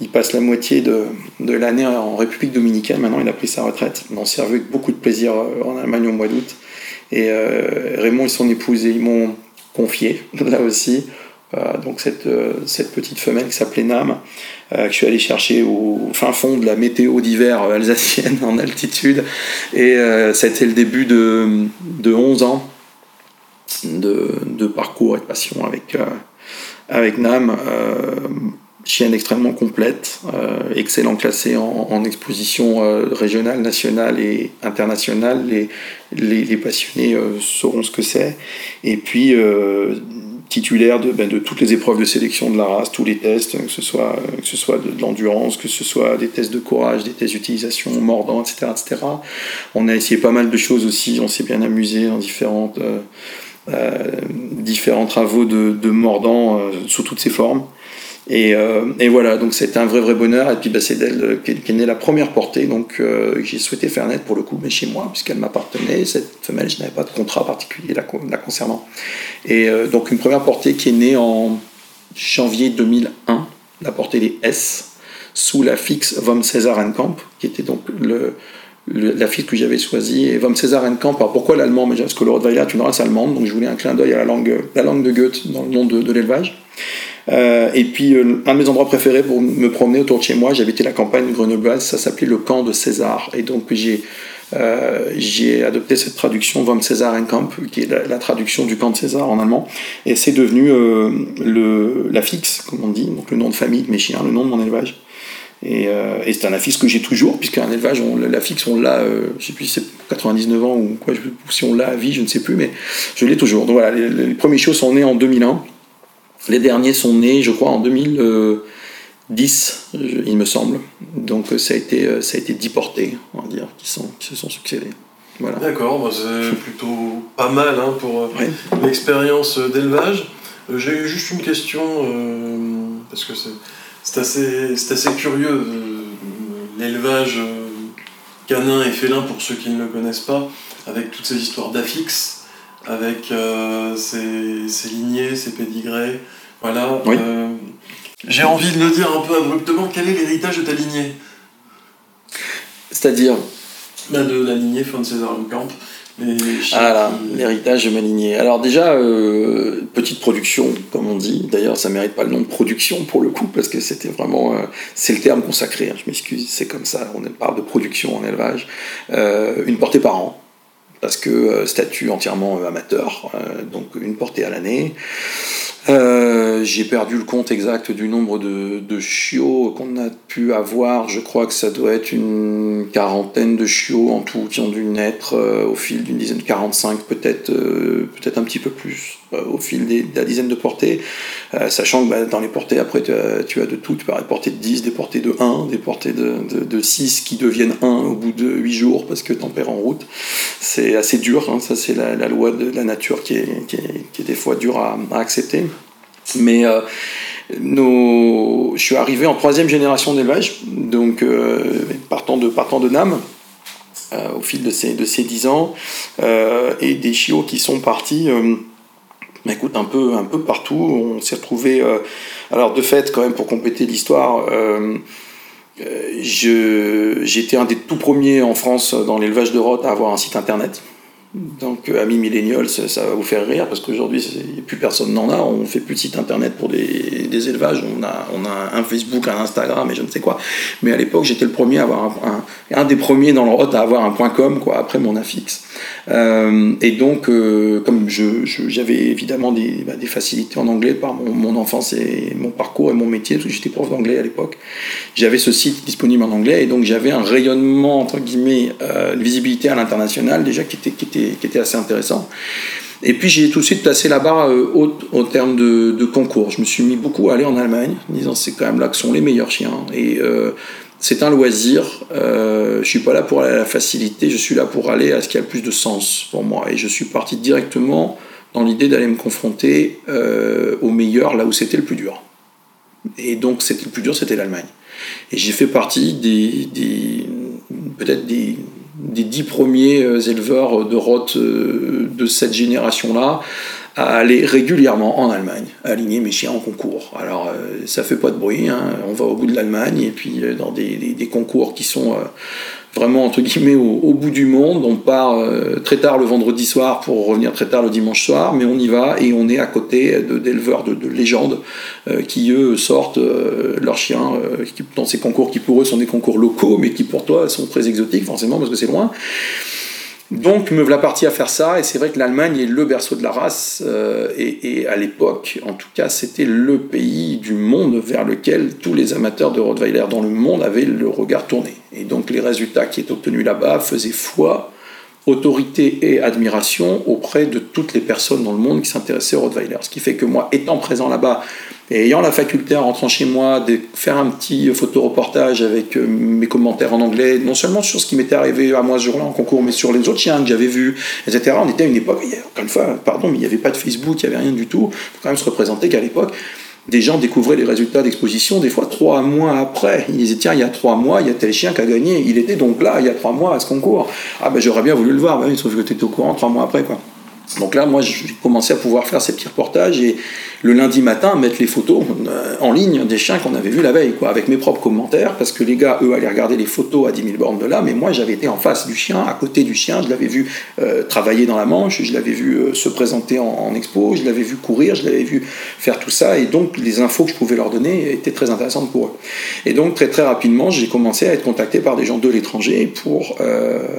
Il passe la moitié de, de l'année en République dominicaine. Maintenant, il a pris sa retraite. On s'est revu avec beaucoup de plaisir euh, en Allemagne au mois d'août. Et euh, Raymond et son épouse, ils m'ont confié, là aussi, euh, donc cette, cette, petite femelle qui s'appelait Nam, que je suis allé chercher au fin fond de la météo d'hiver alsacienne en altitude. Et c'était le début de, de 11 ans de, de, parcours et de passion avec, avec Nam chienne extrêmement complète, euh, excellent classé en, exposition euh, régionale, nationale et internationale. Les, les, passionnés euh, sauront ce que c'est. Et puis, titulaire de, ben, de, toutes les épreuves de sélection de la race, tous les tests, que ce soit, que ce soit de, l'endurance, que ce soit des tests de courage, des tests d'utilisation mordant, etc., etc. On a essayé pas mal de choses aussi, on s'est bien amusé dans différentes, euh, euh, différents travaux de, de mordant euh, sous toutes ses formes. Et, et, voilà, donc c'était un vrai vrai bonheur. Et puis bah, c'est d'elle qu'est est née la première portée, donc j'ai souhaité faire naître pour le coup, mais chez moi, puisqu'elle m'appartenait. Cette femelle, je n'avais pas de contrat particulier la, concernant. Et donc une première portée qui est née en janvier 2001, la portée des S, sous la fixe Vom César Camp, qui était donc le, la fille que j'avais choisie, et Vom César Enkamp. Alors pourquoi l'allemand? Parce que le Rottweiler est une race allemande, donc je voulais un clin d'œil à la langue, la langue de Goethe dans le nom de, l'élevage. Euh, et puis, euh, un de mes endroits préférés pour me promener autour de chez moi, j'habitais la campagne grenobloise, ça s'appelait le camp de César. Et donc, j'ai euh, adopté cette traduction Vom César Enkamp, qui est la, traduction du camp de César en allemand. Et c'est devenu le, la fixe, comme on dit, donc le nom de famille de mes chiens, le nom de mon élevage. Et, c'est un affixe que j'ai toujours, puisqu'un élevage, l'affixe, on l'a, je sais plus si c'est 99 ans ou quoi, si on l'a à vie, je ne sais plus, mais je l'ai toujours. Donc voilà, les, premiers shows sont nés en 2001. Les derniers sont nés, je crois, en 2010, il me semble. Donc euh, ça a été, ça a été 10 portées, on va dire, qui, sont, qui se sont succédés. Voilà. D'accord, bah, c'est plutôt pas mal hein, pour l'expérience d'élevage. J'ai juste une question, parce que c'est c'est assez, assez, curieux. Euh, l'élevage euh, canin et félin, pour ceux qui ne le connaissent pas, avec toutes ces histoires d'affixes, avec euh, ces, lignées, ces pédigrés. Voilà. J'ai envie de le dire un peu abruptement, quel est l'héritage de ta lignée? C'est-à-dire? Bah, De la lignée von César Camp. Ah l'héritage de ma lignée. Alors déjà, euh, petite production, comme on dit. D'ailleurs, ça mérite pas le nom de production pour le coup, parce que c'était vraiment... Euh, c'est le terme consacré, hein, je m'excuse, c'est comme ça, on parle de production en élevage. Euh, une portée par an, parce que statut entièrement amateur, donc une portée à l'année. Euh, j'ai perdu le compte exact du nombre de, chiots qu'on a pu avoir. Je crois que ça doit être une quarantaine de chiots en tout qui ont dû naître euh, au fil d'une dizaine, 45 peut-être, euh, peut-être un petit peu plus au fil de la dizaine de portées. sachant que bah, dans les portées, après, tu as, de tout. Tu peux avoir des portées de 10, des portées de 1, des portées de, de, de 6 qui deviennent 1 au bout de 8 jours parce que tu en perds en route. C'est assez dur. Hein. ça, c'est la, loi de la nature qui est, qui est, qui est des fois dure à, accepter. Mais euh, je suis arrivé en troisième génération d'élevage, donc euh, partant de, partant de NAM. Euh, au fil de ces, de ces 10 ans, et des chiots qui sont partis bah, écoute, un peu, un peu partout. On s'est retrouvé. alors, de fait, quand même, pour compléter l'histoire, j'étais un des tout premiers en France dans l'élevage de Roth à avoir un site internet. Donc, euh, amis millénials, ça, va vous faire rire parce qu'aujourd'hui, plus personne n'en a. On fait plus de site internet pour des, élevages. On a, on a un Facebook, un Instagram et je ne sais quoi. Mais à l'époque, j'étais le premier à avoir un, un, des premiers dans le Rot à avoir un .com quoi, après mon affixe. Euh, et donc, euh, comme j'avais évidemment des, bah, des, facilités en anglais par mon, enfance et mon parcours et mon métier, parce que j'étais prof d'anglais à l'époque, j'avais ce site disponible en anglais et donc j'avais un rayonnement, entre guillemets, une visibilité à l'international déjà qui, était, qui était assez intéressant. Et puis j'ai tout de suite placé la barre haute au terme de, concours. Je me suis mis beaucoup à aller en Allemagne, en disant c'est quand même là que sont les meilleurs chiens. Et c'est un loisir. Euh, je suis pas là pour aller à la facilité, je suis là pour aller à ce qui a le plus de sens pour moi. Et je suis parti directement dans l'idée d'aller me confronter euh, au meilleur là où c'était le plus dur. Et donc, c'était le plus dur, c'était l'Allemagne. Et j'ai fait partie des peut-être des, des, dix premiers euh, éleveurs de roth euh, de cette génération-là à aller régulièrement en Allemagne, aligner mes chiens en concours. Alors euh, ça fait pas de bruit, hein. on va au bout de l'Allemagne et puis dans des, concours qui sont vraiment entre guillemets au, bout du monde. On part très tard le vendredi soir pour revenir très tard le dimanche soir, mais on y va et on est à côté d'éleveurs de, de, légende qui eux sortent leurs chiens dans ces concours qui pour eux sont des concours locaux, mais qui pour toi sont très exotiques forcément parce que c'est loin. Donc me voilà parti à faire ça, et c'est vrai que l'Allemagne est le berceau de la race, euh, et, à l'époque, en tout cas, c'était le pays du monde vers lequel tous les amateurs de Rottweiler dans le monde avaient le regard tourné. Et donc les résultats qui étaient obtenus là-bas faisaient foi autorité et admiration auprès de toutes les personnes dans le monde qui s'intéressaient au Rottweiler. Ce qui fait que moi, étant présent là-bas et ayant la faculté en rentrant chez moi de faire un petit photoreportage avec euh, mes commentaires en anglais, non seulement sur ce qui m'était arrivé à moi ce jour-là en concours, mais sur les autres chiens que j'avais vus, etc. On était à une époque, encore une fois, pardon, mais il n'y avait pas de Facebook, il n'y avait rien du tout. Il faut quand même se représenter qu'à l'époque, des gens découvraient les résultats d'exposition des fois trois mois après. Ils disaient tiens, il y a trois mois, il y a tel chien qui a gagné. Il était donc là il y a trois mois à ce concours. Ah ben j'aurais bien voulu le voir, ben, sauf que tu étais au courant trois mois après. quoi. Donc là, moi, j'ai commencé à pouvoir faire ces petits reportages et le lundi matin mettre les photos euh, en ligne des chiens qu'on avait vus la veille, quoi, avec mes propres commentaires, parce que les gars, eux, allaient regarder les photos à 10 000 bornes de là, mais moi, j'avais été en face du chien, à côté du chien, je l'avais vu euh, travailler dans la manche, je l'avais vu euh, se présenter en, expo, je l'avais vu courir, je l'avais vu faire tout ça, et donc les infos que je pouvais leur donner étaient très intéressantes pour eux. Et donc, très très rapidement, j'ai commencé à être contacté par des gens de l'étranger pour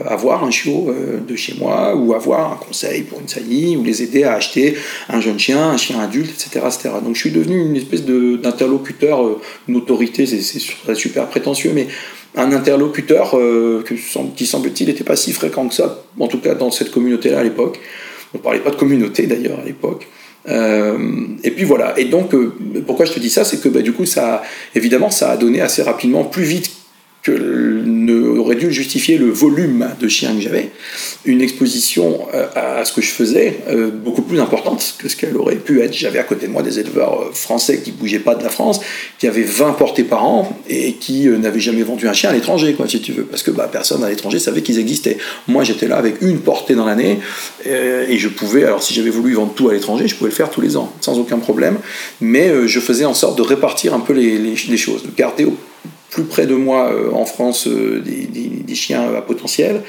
avoir un chiot de chez moi, ou avoir un conseil pour une ou les aider à acheter un jeune chien, un chien adulte, etc. Donc je suis devenu une espèce d'interlocuteur, euh, une autorité, c'est super prétentieux, mais un interlocuteur euh, qui semble-t-il n'était pas si fréquent que ça, en tout cas dans cette communauté-là à l'époque. On ne parlait pas de communauté d'ailleurs à l'époque. Euh, et puis voilà. Et donc, pourquoi je te dis ça, c'est que bah, du coup, ça, évidemment, ça a donné assez rapidement, plus vite que ne aurait dû justifier le volume de chiens que j'avais, une exposition euh, à ce que je faisais euh, beaucoup plus importante que ce qu'elle aurait pu être. J'avais à côté de moi des éleveurs euh, français qui bougeaient pas de la France, qui avaient 20 portées par an et qui n'avaient jamais vendu un chien à l'étranger, quoi, si tu veux, parce que bah, personne à l'étranger savait qu'ils existaient. Moi, j'étais là avec une portée dans l'année et je pouvais, alors si j'avais voulu vendre tout à l'étranger, je pouvais le faire tous les ans, sans aucun problème, mais je faisais en sorte de répartir un peu les, les, les choses, de garder au plus près de moi euh, en France euh, des, chiens à potentiel,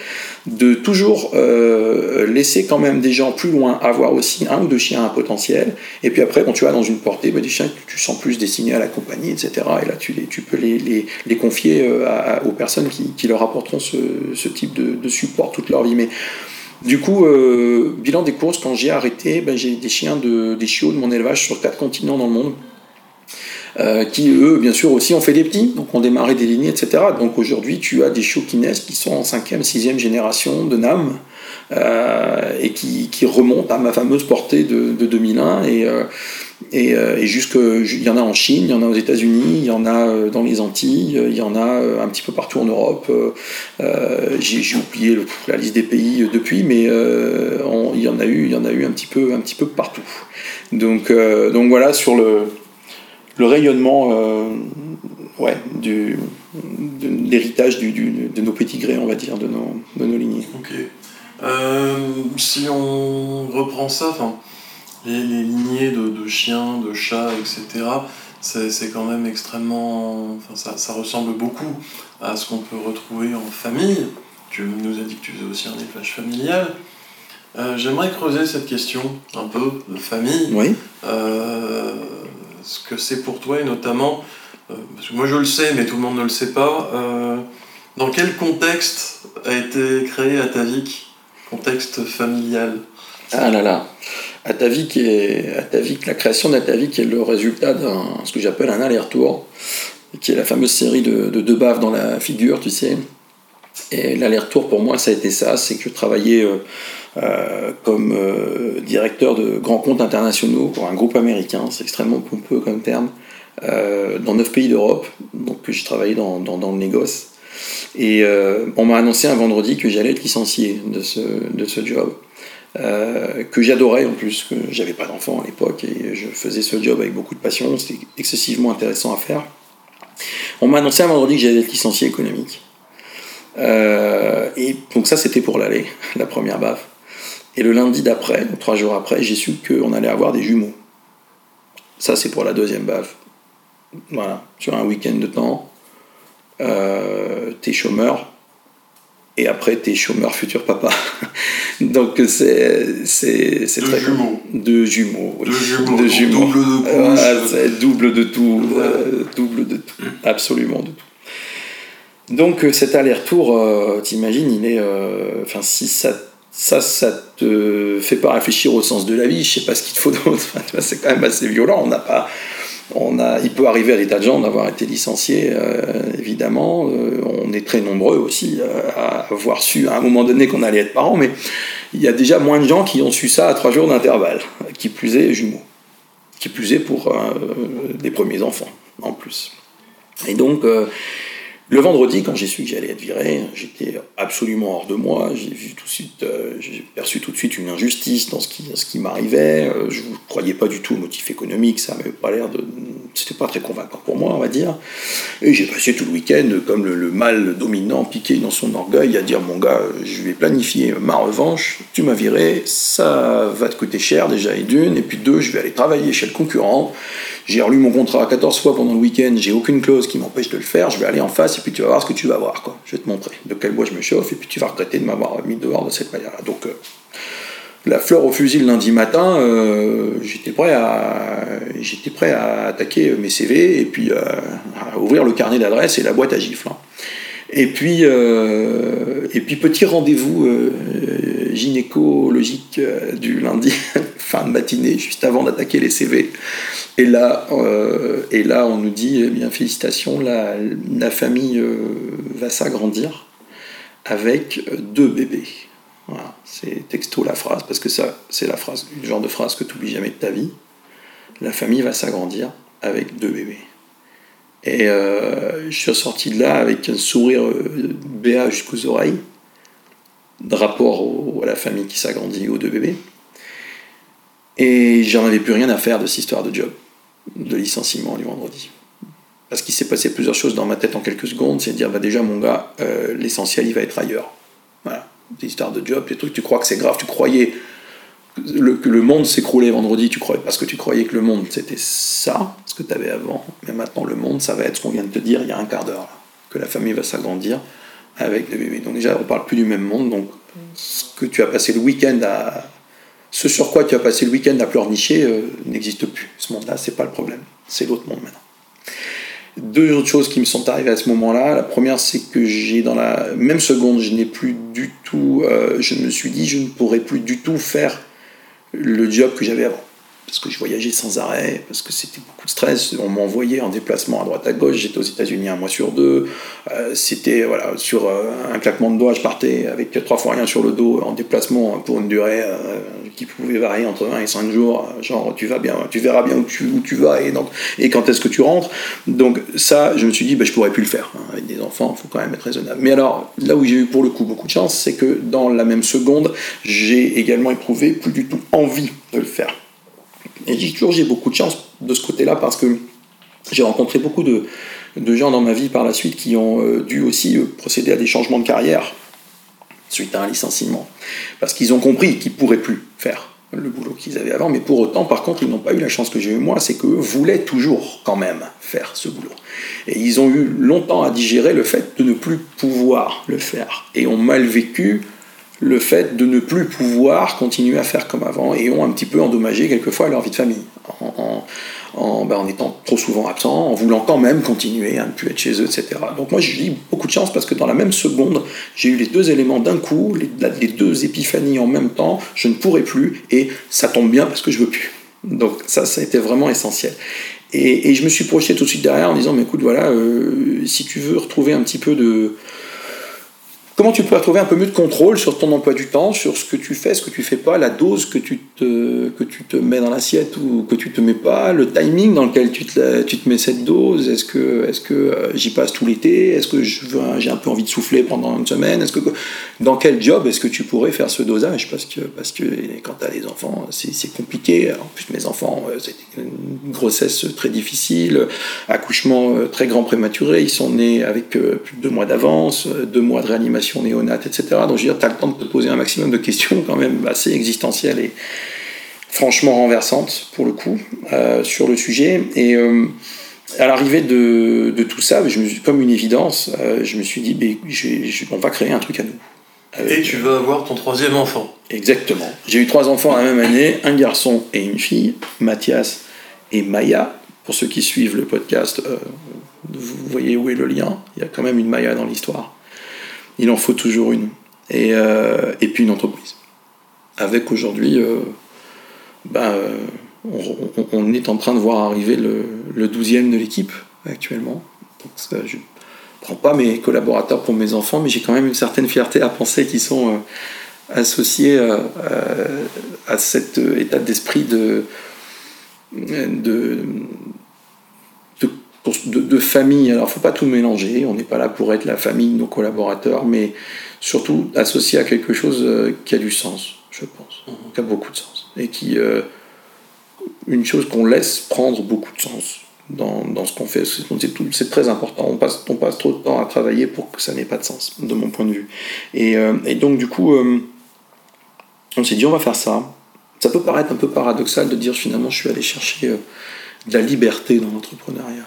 de toujours euh, laisser quand même des gens plus loin avoir aussi un ou deux chiens à potentiel, et puis après quand tu as dans une portée bah, des chiens que tu sens plus destinés à la compagnie, etc. Et là tu, les, tu peux les, les, confier aux personnes qui, qui, leur apporteront ce, type de, support toute leur vie. Mais du coup, bilan des courses, quand j'ai arrêté, bah, j'ai des chiens de, des chiots de mon élevage sur quatre continents dans le monde. Euh, qui eux, bien sûr, aussi ont fait des petits, donc ont démarré des lignées, etc. Donc aujourd'hui, tu as des chiots qui naissent qui sont en 5e, 6e génération de NAM, euh, et qui, qui, remontent à ma fameuse portée de, 2001. Et, euh, et, et jusque, il y en a en Chine, il y en a aux États-Unis, il y en a dans les Antilles, il y en a un petit peu partout en Europe. J'ai oublié la liste des pays depuis, mais il, y en a eu, il y en a eu un petit peu, un petit peu partout. Donc, donc voilà, sur le, le rayonnement euh, ouais, du, de l'héritage du, de nos petits grés, on va dire, de nos, de nos lignées. Euh, si on reprend ça, les, les lignées de, de, chiens, de chats, etc., c'est quand même extrêmement. Ça, ça, ressemble beaucoup à ce qu'on peut retrouver en famille. Tu nous as dit que tu faisais aussi un élevage familial. Euh, j'aimerais creuser cette question un peu de famille. Oui ce que c'est pour toi et notamment, euh, parce que moi je le sais mais tout le monde ne le sait pas, euh, dans quel contexte a été créé Atavik Contexte familial? Ah là là Atavik est, Atavik, la création d'Atavik est le résultat d'un ce que j'appelle un aller-retour, qui est la fameuse série de, deux baves dans la figure, tu sais. Et l'aller-retour pour moi, ça a été ça, c'est que je travaillais euh, euh, comme euh, directeur de grands comptes internationaux pour un groupe américain, c'est extrêmement pompeux comme terme, euh, dans neuf pays d'Europe, donc je travaillais dans, le négoce. Et on m'a annoncé un vendredi que j'allais être licencié de ce, de ce job. que j'adorais en plus, que j'avais pas d'enfant à l'époque et je faisais ce job avec beaucoup de passion, c'était excessivement intéressant à faire. On m'a annoncé un vendredi que j'allais être licencié économique. et donc ça c'était pour l'aller, la première baffe. Et le lundi d'après, trois jours après, j'ai su qu'on allait avoir des jumeaux. Ça, c'est pour la deuxième baffe. Voilà, sur un week-end de temps, euh, t'es chômeur, et après t'es chômeur futur papa. Donc c'est c'est c'est très jumeaux. De jumeaux. De jumeaux. De jumeaux. Double de couche. double de tout. Euh, double de tout. Absolument de tout. Donc euh, cet aller-retour, euh, t'imagines, il est, enfin si ça ça, ça te fait pas réfléchir au sens de la vie. Je sais pas ce qu'il te faut d'autre. c'est quand même assez violent. On n'a pas, On a, il peut arriver à des tas de gens d'avoir été licenciés, évidemment. on est très nombreux aussi à avoir su à un moment donné qu'on allait être parents, mais il y a déjà moins de gens qui ont su ça à trois jours d'intervalle, qui plus est jumeaux, qui plus est pour des premiers enfants en plus. Et donc, le vendredi, quand j'ai su que j'allais être viré, j'étais absolument hors de moi. J'ai vu tout de suite, euh, j'ai perçu tout de suite une injustice dans ce qui, m'arrivait. Euh, je ne croyais pas du tout au motif économique. Ça m'avait pas l'air de, c'était pas très convaincant pour moi, on va dire. Et j'ai passé tout le week-end comme le, mal dominant, piqué dans son orgueil, à dire mon gars, je vais planifier ma revanche. Tu m'as viré, ça va te coûter cher déjà et d'une, et puis deux, je vais aller travailler chez le concurrent. J'ai relu mon contrat 14 fois pendant le week-end, j'ai aucune clause qui m'empêche de le faire, je vais aller en face et puis tu vas voir ce que tu vas voir. Quoi. Je vais te montrer de quel bois je me chauffe et puis tu vas regretter de m'avoir mis dehors de cette manière-là. Donc, euh, la fleur au fusil lundi matin, euh, j'étais prêt à attaquer mes CV et puis euh, à ouvrir le carnet d'adresse et la boîte à gifles. Hein. Et puis, et puis petit rendez-vous gynécologique du lundi, fin de matinée, juste avant d'attaquer les CV. Et là, euh, on nous dit, eh bien, félicitations, la, la famille euh, va s'agrandir avec deux bébés. Voilà, c'est texto la phrase, parce que ça, c'est la phrase, le genre de phrase que tu n'oublies jamais de ta vie. La famille va s'agrandir avec deux bébés. Et euh, je suis sorti de là avec un sourire béat jusqu'aux oreilles, de rapport à la famille qui s'agrandit aux deux bébés. Et j'en avais plus rien à faire de cette histoire de job de licenciement du vendredi. Parce qu'il s'est passé plusieurs choses dans ma tête en quelques secondes, c'est de dire bah déjà mon gars, euh, l'essentiel il va être ailleurs. Des histoires de job, des trucs, tu crois que c'est grave, tu croyais le, que le monde s'écroulait vendredi, tu croyais parce que tu croyais que le monde c'était ça, ce que tu avais avant, mais maintenant le monde ça va être ce qu'on vient de te dire il y a un quart d'heure, que la famille va s'agrandir avec des bébés. Donc déjà on parle plus du même monde, donc ce que tu as passé le week-end à ce sur quoi tu as passé le week-end à pleurnicher euh, n'existe plus. Ce monde-là, c'est pas le problème. C'est l'autre monde maintenant. Deux autres choses qui me sont arrivées à ce moment-là. La première, c'est que j'ai dans la même seconde, je n'ai plus du tout. Euh, je me suis dit, je ne pourrais plus du tout faire le job que j'avais avant parce que je voyageais sans arrêt, parce que c'était beaucoup de stress. On m'envoyait en déplacement à droite à gauche. J'étais aux États-Unis un mois sur deux. Euh, c'était voilà sur euh, un claquement de doigts, je partais avec trois fois rien sur le dos en déplacement pour une durée euh, qui pouvait varier entre 1 et 5 jours. Genre tu vas bien, tu verras bien où tu, où tu vas et donc et quand est-ce que tu rentres. Donc ça, je me suis dit, bah, je pourrais plus le faire hein. avec des enfants. Il faut quand même être raisonnable. Mais alors là où j'ai eu pour le coup beaucoup de chance, c'est que dans la même seconde, j'ai également éprouvé plus du tout envie de le faire. Et j'ai toujours j'ai beaucoup de chance de ce côté-là parce que j'ai rencontré beaucoup de, de, gens dans ma vie par la suite qui ont euh, dû aussi euh, procéder à des changements de carrière suite à un licenciement. Parce qu'ils ont compris qu'ils ne pourraient plus faire le boulot qu'ils avaient avant, mais pour autant, par contre, ils n'ont pas eu la chance que j'ai eu moi, c'est qu'eux voulaient toujours quand même faire ce boulot. Et ils ont eu longtemps à digérer le fait de ne plus pouvoir le faire, et ont mal vécu le fait de ne plus pouvoir continuer à faire comme avant et ont un petit peu endommagé quelquefois leur vie de famille en, en, ben, étant trop souvent absents, en voulant quand même continuer à ne plus être chez eux, etc. Donc moi j'ai eu beaucoup de chance parce que dans la même seconde, j'ai eu les deux éléments d'un coup, les, les, deux épiphanies en même temps, je ne pourrai plus et ça tombe bien parce que je veux plus. Donc ça, ça a été vraiment essentiel. Et, et je me suis projeté tout de suite derrière en disant, mais écoute, voilà, euh, si tu veux retrouver un petit peu de Comment tu peux trouver un peu mieux de contrôle sur ton emploi du temps, sur ce que tu fais, ce que tu fais pas, la dose que tu te, que tu te mets dans l'assiette ou que tu te mets pas, le timing dans lequel tu te, tu te mets cette dose, est-ce que, est que euh, j'y passe tout l'été, est-ce que j'ai un peu envie de souffler pendant une semaine, est-ce que, dans quel job est-ce que tu pourrais faire ce dosage? Parce que, parce que quand tu as les enfants, c'est compliqué. En plus, mes enfants, euh, c'était une grossesse très difficile, accouchement euh, très grand prématuré, ils sont nés avec plus de deux mois d'avance, deux mois de réanimation néonate, etc. Donc je veux dire, tu as le temps de te poser un maximum de questions quand même assez existentielles et franchement renversantes pour le coup euh, sur le sujet. Et euh, à l'arrivée de, de, tout ça, je me suis, comme une évidence, euh, je me suis dit, ben, on va créer un truc à nous. et tu vas avoir ton troisième enfant. Exactement. J'ai eu trois enfants la même année, un garçon et une fille, Mathias et Maya. Pour ceux qui suivent le podcast, vous voyez où est le lien. Il y a quand même une Maya dans l'histoire il en faut toujours une. Et, euh, et puis une entreprise. Avec aujourd'hui euh, ben, euh, on, est en train de voir arriver le, le 12e de l'équipe actuellement. Je ne prends pas mes collaborateurs pour mes enfants, mais j'ai quand même une certaine fierté à penser qu'ils sont associés à cet état d'esprit de, de, de, famille. Alors, il ne faut pas tout mélanger. On n'est pas là pour être la famille de nos collaborateurs, mais surtout associé à quelque chose euh, qui a du sens, je pense, mhm. qui a beaucoup de sens. Et qui. Euh, une chose qu'on laisse prendre beaucoup de sens dans, dans ce qu'on fait. C'est très important. On passe, on passe trop de temps à travailler pour que ça n'ait pas de sens, de mon point de vue. Et, euh, et donc, du coup, on s'est dit, on va faire ça. Ça peut paraître un peu paradoxal de dire finalement, je suis allé chercher de la liberté dans l'entrepreneuriat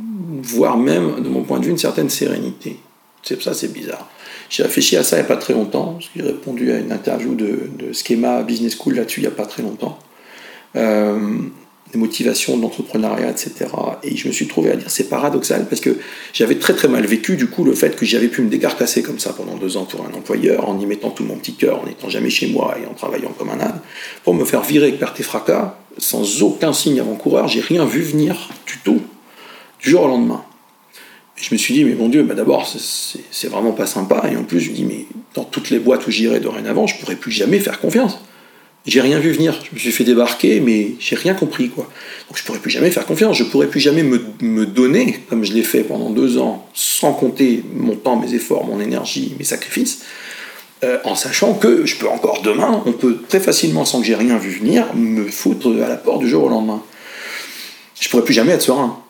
voire même, de mon point de vue, une certaine sérénité. C'est ça, c'est bizarre. J'ai réfléchi à ça il n'y a pas très longtemps. J'ai répondu à une interview de, de Schema Business School là-dessus il n'y a pas très longtemps. Euh, les motivations de l'entrepreneuriat, etc. Et je me suis trouvé à dire c'est paradoxal parce que j'avais très très mal vécu du coup le fait que j'avais pu me décarcasser comme ça pendant deux ans pour un employeur en y mettant tout mon petit cœur, en n'étant jamais chez moi et en travaillant comme un âne, pour me faire virer avec perte et fracas, sans aucun signe avant-coureur, j'ai rien vu venir du tout du jour au lendemain. Et je me suis dit, mais mon Dieu, bah d'abord, c'est vraiment pas sympa. Et en plus, je me dis, mais dans toutes les boîtes où j'irai dorénavant, je pourrai plus jamais faire confiance. J'ai rien vu venir. Je me suis fait débarquer, mais j'ai rien compris, quoi. Donc je pourrais plus jamais faire confiance. Je pourrais plus jamais me, me donner, comme je l'ai fait pendant deux ans, sans compter mon temps, mes efforts, mon énergie, mes sacrifices, euh, en sachant que je peux encore demain, on peut très facilement, sans que j'ai rien vu venir, me foutre à la porte du jour au lendemain. Je pourrais plus jamais être serein.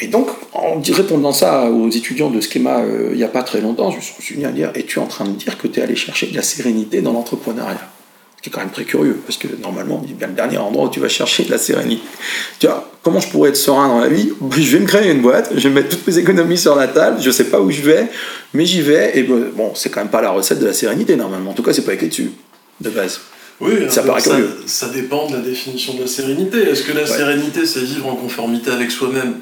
Et donc, en répondant ça aux étudiants de Schema euh, il n'y a pas très longtemps, je me suis dit à dire Es-tu en train de dire que tu es allé chercher de la sérénité dans l'entrepreneuriat? Ce qui est quand même très curieux, parce que normalement, on dit bien le dernier endroit où tu vas chercher de la sérénité. Tu vois, comment je pourrais être serein dans la vie? Je vais me créer une boîte, je vais mettre toutes mes économies sur la table, je ne sais pas où je vais, mais j'y vais, et bon, c'est quand même pas la recette de la sérénité normalement. En tout cas, c'est pas écrit dessus, de base. Oui, ça, paraît ça, ça, dépend de la définition de la sérénité. Est-ce que la sérénité, c'est vivre en conformité avec soi-même?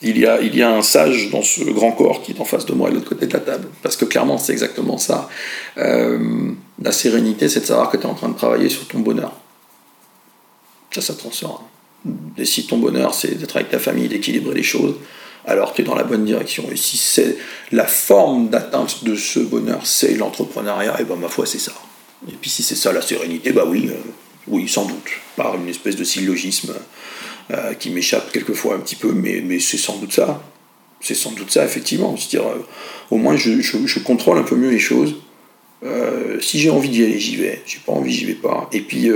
Il y, a, il y a un sage dans ce grand corps qui est en face de moi et de l'autre côté de la table. Parce que clairement, c'est exactement ça. Euh, la sérénité, c'est de savoir que tu es en train de travailler sur ton bonheur. Ça, ça te Et si ton bonheur, c'est d'être avec ta famille, d'équilibrer les choses, alors tu es dans la bonne direction. Et si c'est la forme d'atteinte de ce bonheur, c'est l'entrepreneuriat, et ben ma foi, c'est ça. Et puis si c'est ça la sérénité, bah oui, euh, oui, sans doute, par une espèce de syllogisme qui m'échappe quelquefois un petit peu, mais, c'est sans doute ça. C'est sans doute ça, effectivement. C'est-à-dire, euh, au moins, je, contrôle un peu mieux les choses. Euh, si j'ai envie d'y aller, j'y vais. J'ai pas envie, j'y vais pas. Et puis,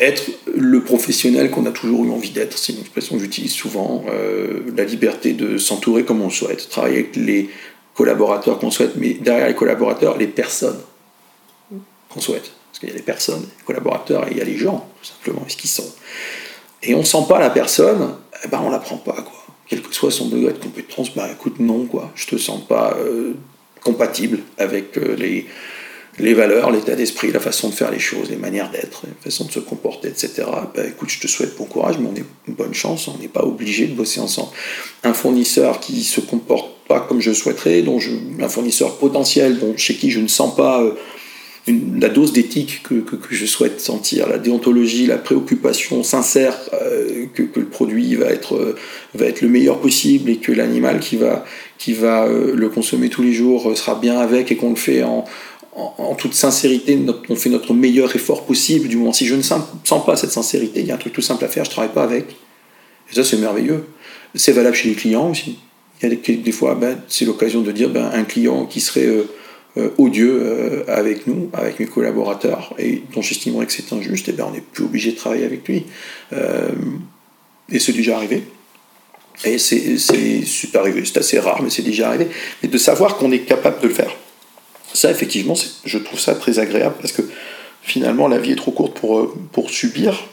être le professionnel qu'on a toujours eu envie d'être, c'est une expression que j'utilise souvent. la liberté de s'entourer comme on le souhaite, travailler avec les collaborateurs qu'on souhaite, mais derrière les collaborateurs, les personnes qu'on souhaite. Parce qu'il y a les personnes, les collaborateurs, et il y a les gens, tout simplement, ce qu'ils sont et on sent pas la personne, eh ben on la prend pas, quoi. Quel que soit son degré de compétence, bah écoute, non, quoi. Je te sens pas euh, compatible avec euh, les, les valeurs, l'état d'esprit, la façon de faire les choses, les manières d'être, la façon de se comporter, etc. Bah écoute, je te souhaite bon courage, mais on est une bonne chance, on n'est pas obligé de bosser ensemble. Un fournisseur qui se comporte pas comme je souhaiterais, un fournisseur potentiel, dont, chez qui je ne sens pas euh, la dose d'éthique que, je souhaite sentir, la déontologie, la préoccupation sincère euh, que, le produit va être, euh, va être le meilleur possible et que l'animal qui va, qui va euh, le consommer tous les jours sera bien avec et qu'on le fait en, en, toute sincérité, on fait notre meilleur effort possible. Du moment si je ne sens, pas cette sincérité, il y a un truc tout simple à faire, je ne travaille pas avec. Et ça, c'est merveilleux. C'est valable chez les clients aussi. Il y a des, fois, ben, c'est l'occasion de dire ben, un client qui serait odieux euh, avec nous, avec mes collaborateurs, et dont j'estimerais que c'est injuste, et bien on n'est plus obligé de travailler avec lui. Euh, et c'est déjà arrivé. Et c'est super arrivé, c'est assez rare, mais c'est déjà arrivé. Mais de savoir qu'on est capable de le faire. Ça, effectivement, je trouve ça très agréable parce que finalement, la vie est trop courte pour, pour subir.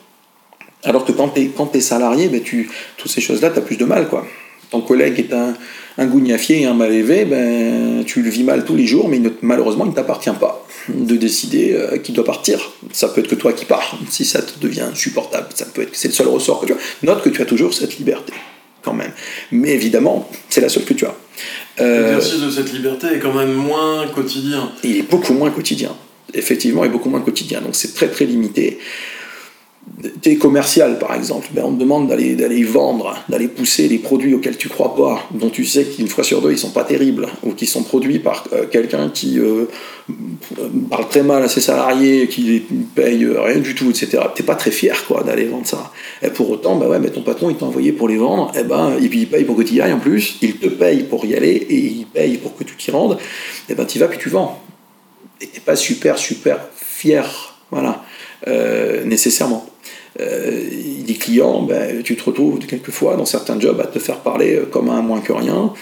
Alors que quand tu es, es, salarié, ben tu, toutes ces choses-là, tu as plus de mal. quoi. Ton collègue est un, un gougnafier et un mal élevé, ben, tu le vis mal tous les jours, mais malheureusement, il ne t'appartient pas de décider euh, qui doit partir. Ça peut être que toi qui pars, si ça te devient insupportable. Ça peut être que c'est le seul ressort que tu as. Note que tu as toujours cette liberté, quand même. Mais évidemment, c'est la seule que tu as. Euh, L'exercice de cette liberté est quand même moins quotidien. Il est beaucoup moins quotidien. Effectivement, il est beaucoup moins quotidien. Donc c'est très très limité. Tu es commercial par exemple, ben, on te demande d'aller, vendre, d'aller pousser les produits auxquels tu crois pas, dont tu sais qu'une fois sur deux ils sont pas terribles, ou qui sont produits par euh, quelqu'un qui euh, parle très mal à ses salariés, qui les paye rien du tout, etc. T'es pas très fier quoi d'aller vendre ça. Et pour autant, bah ouais, mais ton patron il t'a envoyé pour les vendre, et ben, et puis il paye pour que tu y ailles en plus, il te paye pour y aller, et il paye pour que tu t'y rendes, et ben tu vas puis tu vends. Et t'es pas super super fier, voilà, euh, nécessairement. Euh, des clients, ben, tu te retrouves quelquefois dans certains jobs à te faire parler euh, comme un moins que rien.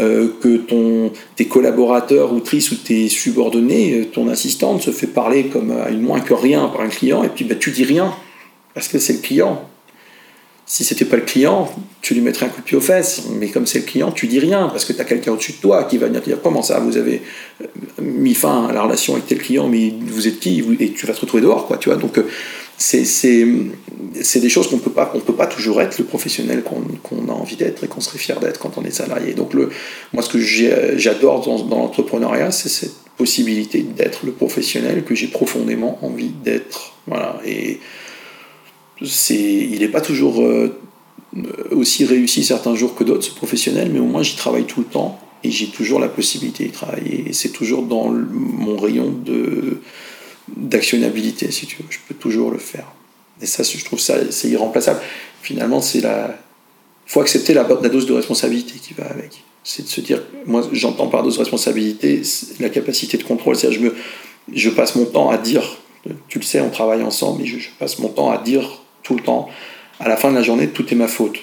Euh, que ton, tes collaborateurs ou tristes ou tes subordonnés, ton assistante se fait parler comme à moins que rien par un client, et puis ben, tu dis rien, parce que c'est le client. Si c'était pas le client, tu lui mettrais un coup de pied aux fesses, mais comme c'est le client, tu dis rien, parce que tu as quelqu'un au-dessus de toi qui va venir te dire comment ça, vous avez mis fin à la relation avec tel client, mais vous êtes qui Et tu vas te retrouver dehors, quoi, tu vois. Donc, c'est des choses qu'on peut peut pas toujours être le professionnel qu'on a envie d'être et qu'on serait fier d'être quand on est salarié. Donc le, moi ce que j'adore dans, l'entrepreneuriat, c'est cette possibilité d'être le professionnel que j'ai profondément envie d'être. Voilà. Et il n'est pas toujours euh, aussi réussi certains jours que d'autres ce professionnel, mais au moins j'y travaille tout le temps et j'ai toujours la possibilité d'y travailler. C'est toujours dans mon rayon de d'actionnabilité, si tu veux. Je peux toujours le faire. Et ça, je trouve ça, c'est irremplaçable. Finalement, c'est la. faut accepter la, dose de responsabilité qui va avec. C'est de se dire, moi, j'entends par dose de responsabilité la capacité de contrôle. C'est-à-dire, je, je passe mon temps à dire, tu le sais, on travaille ensemble, mais je passe mon temps à dire tout le temps, à la fin de la journée, tout est ma faute.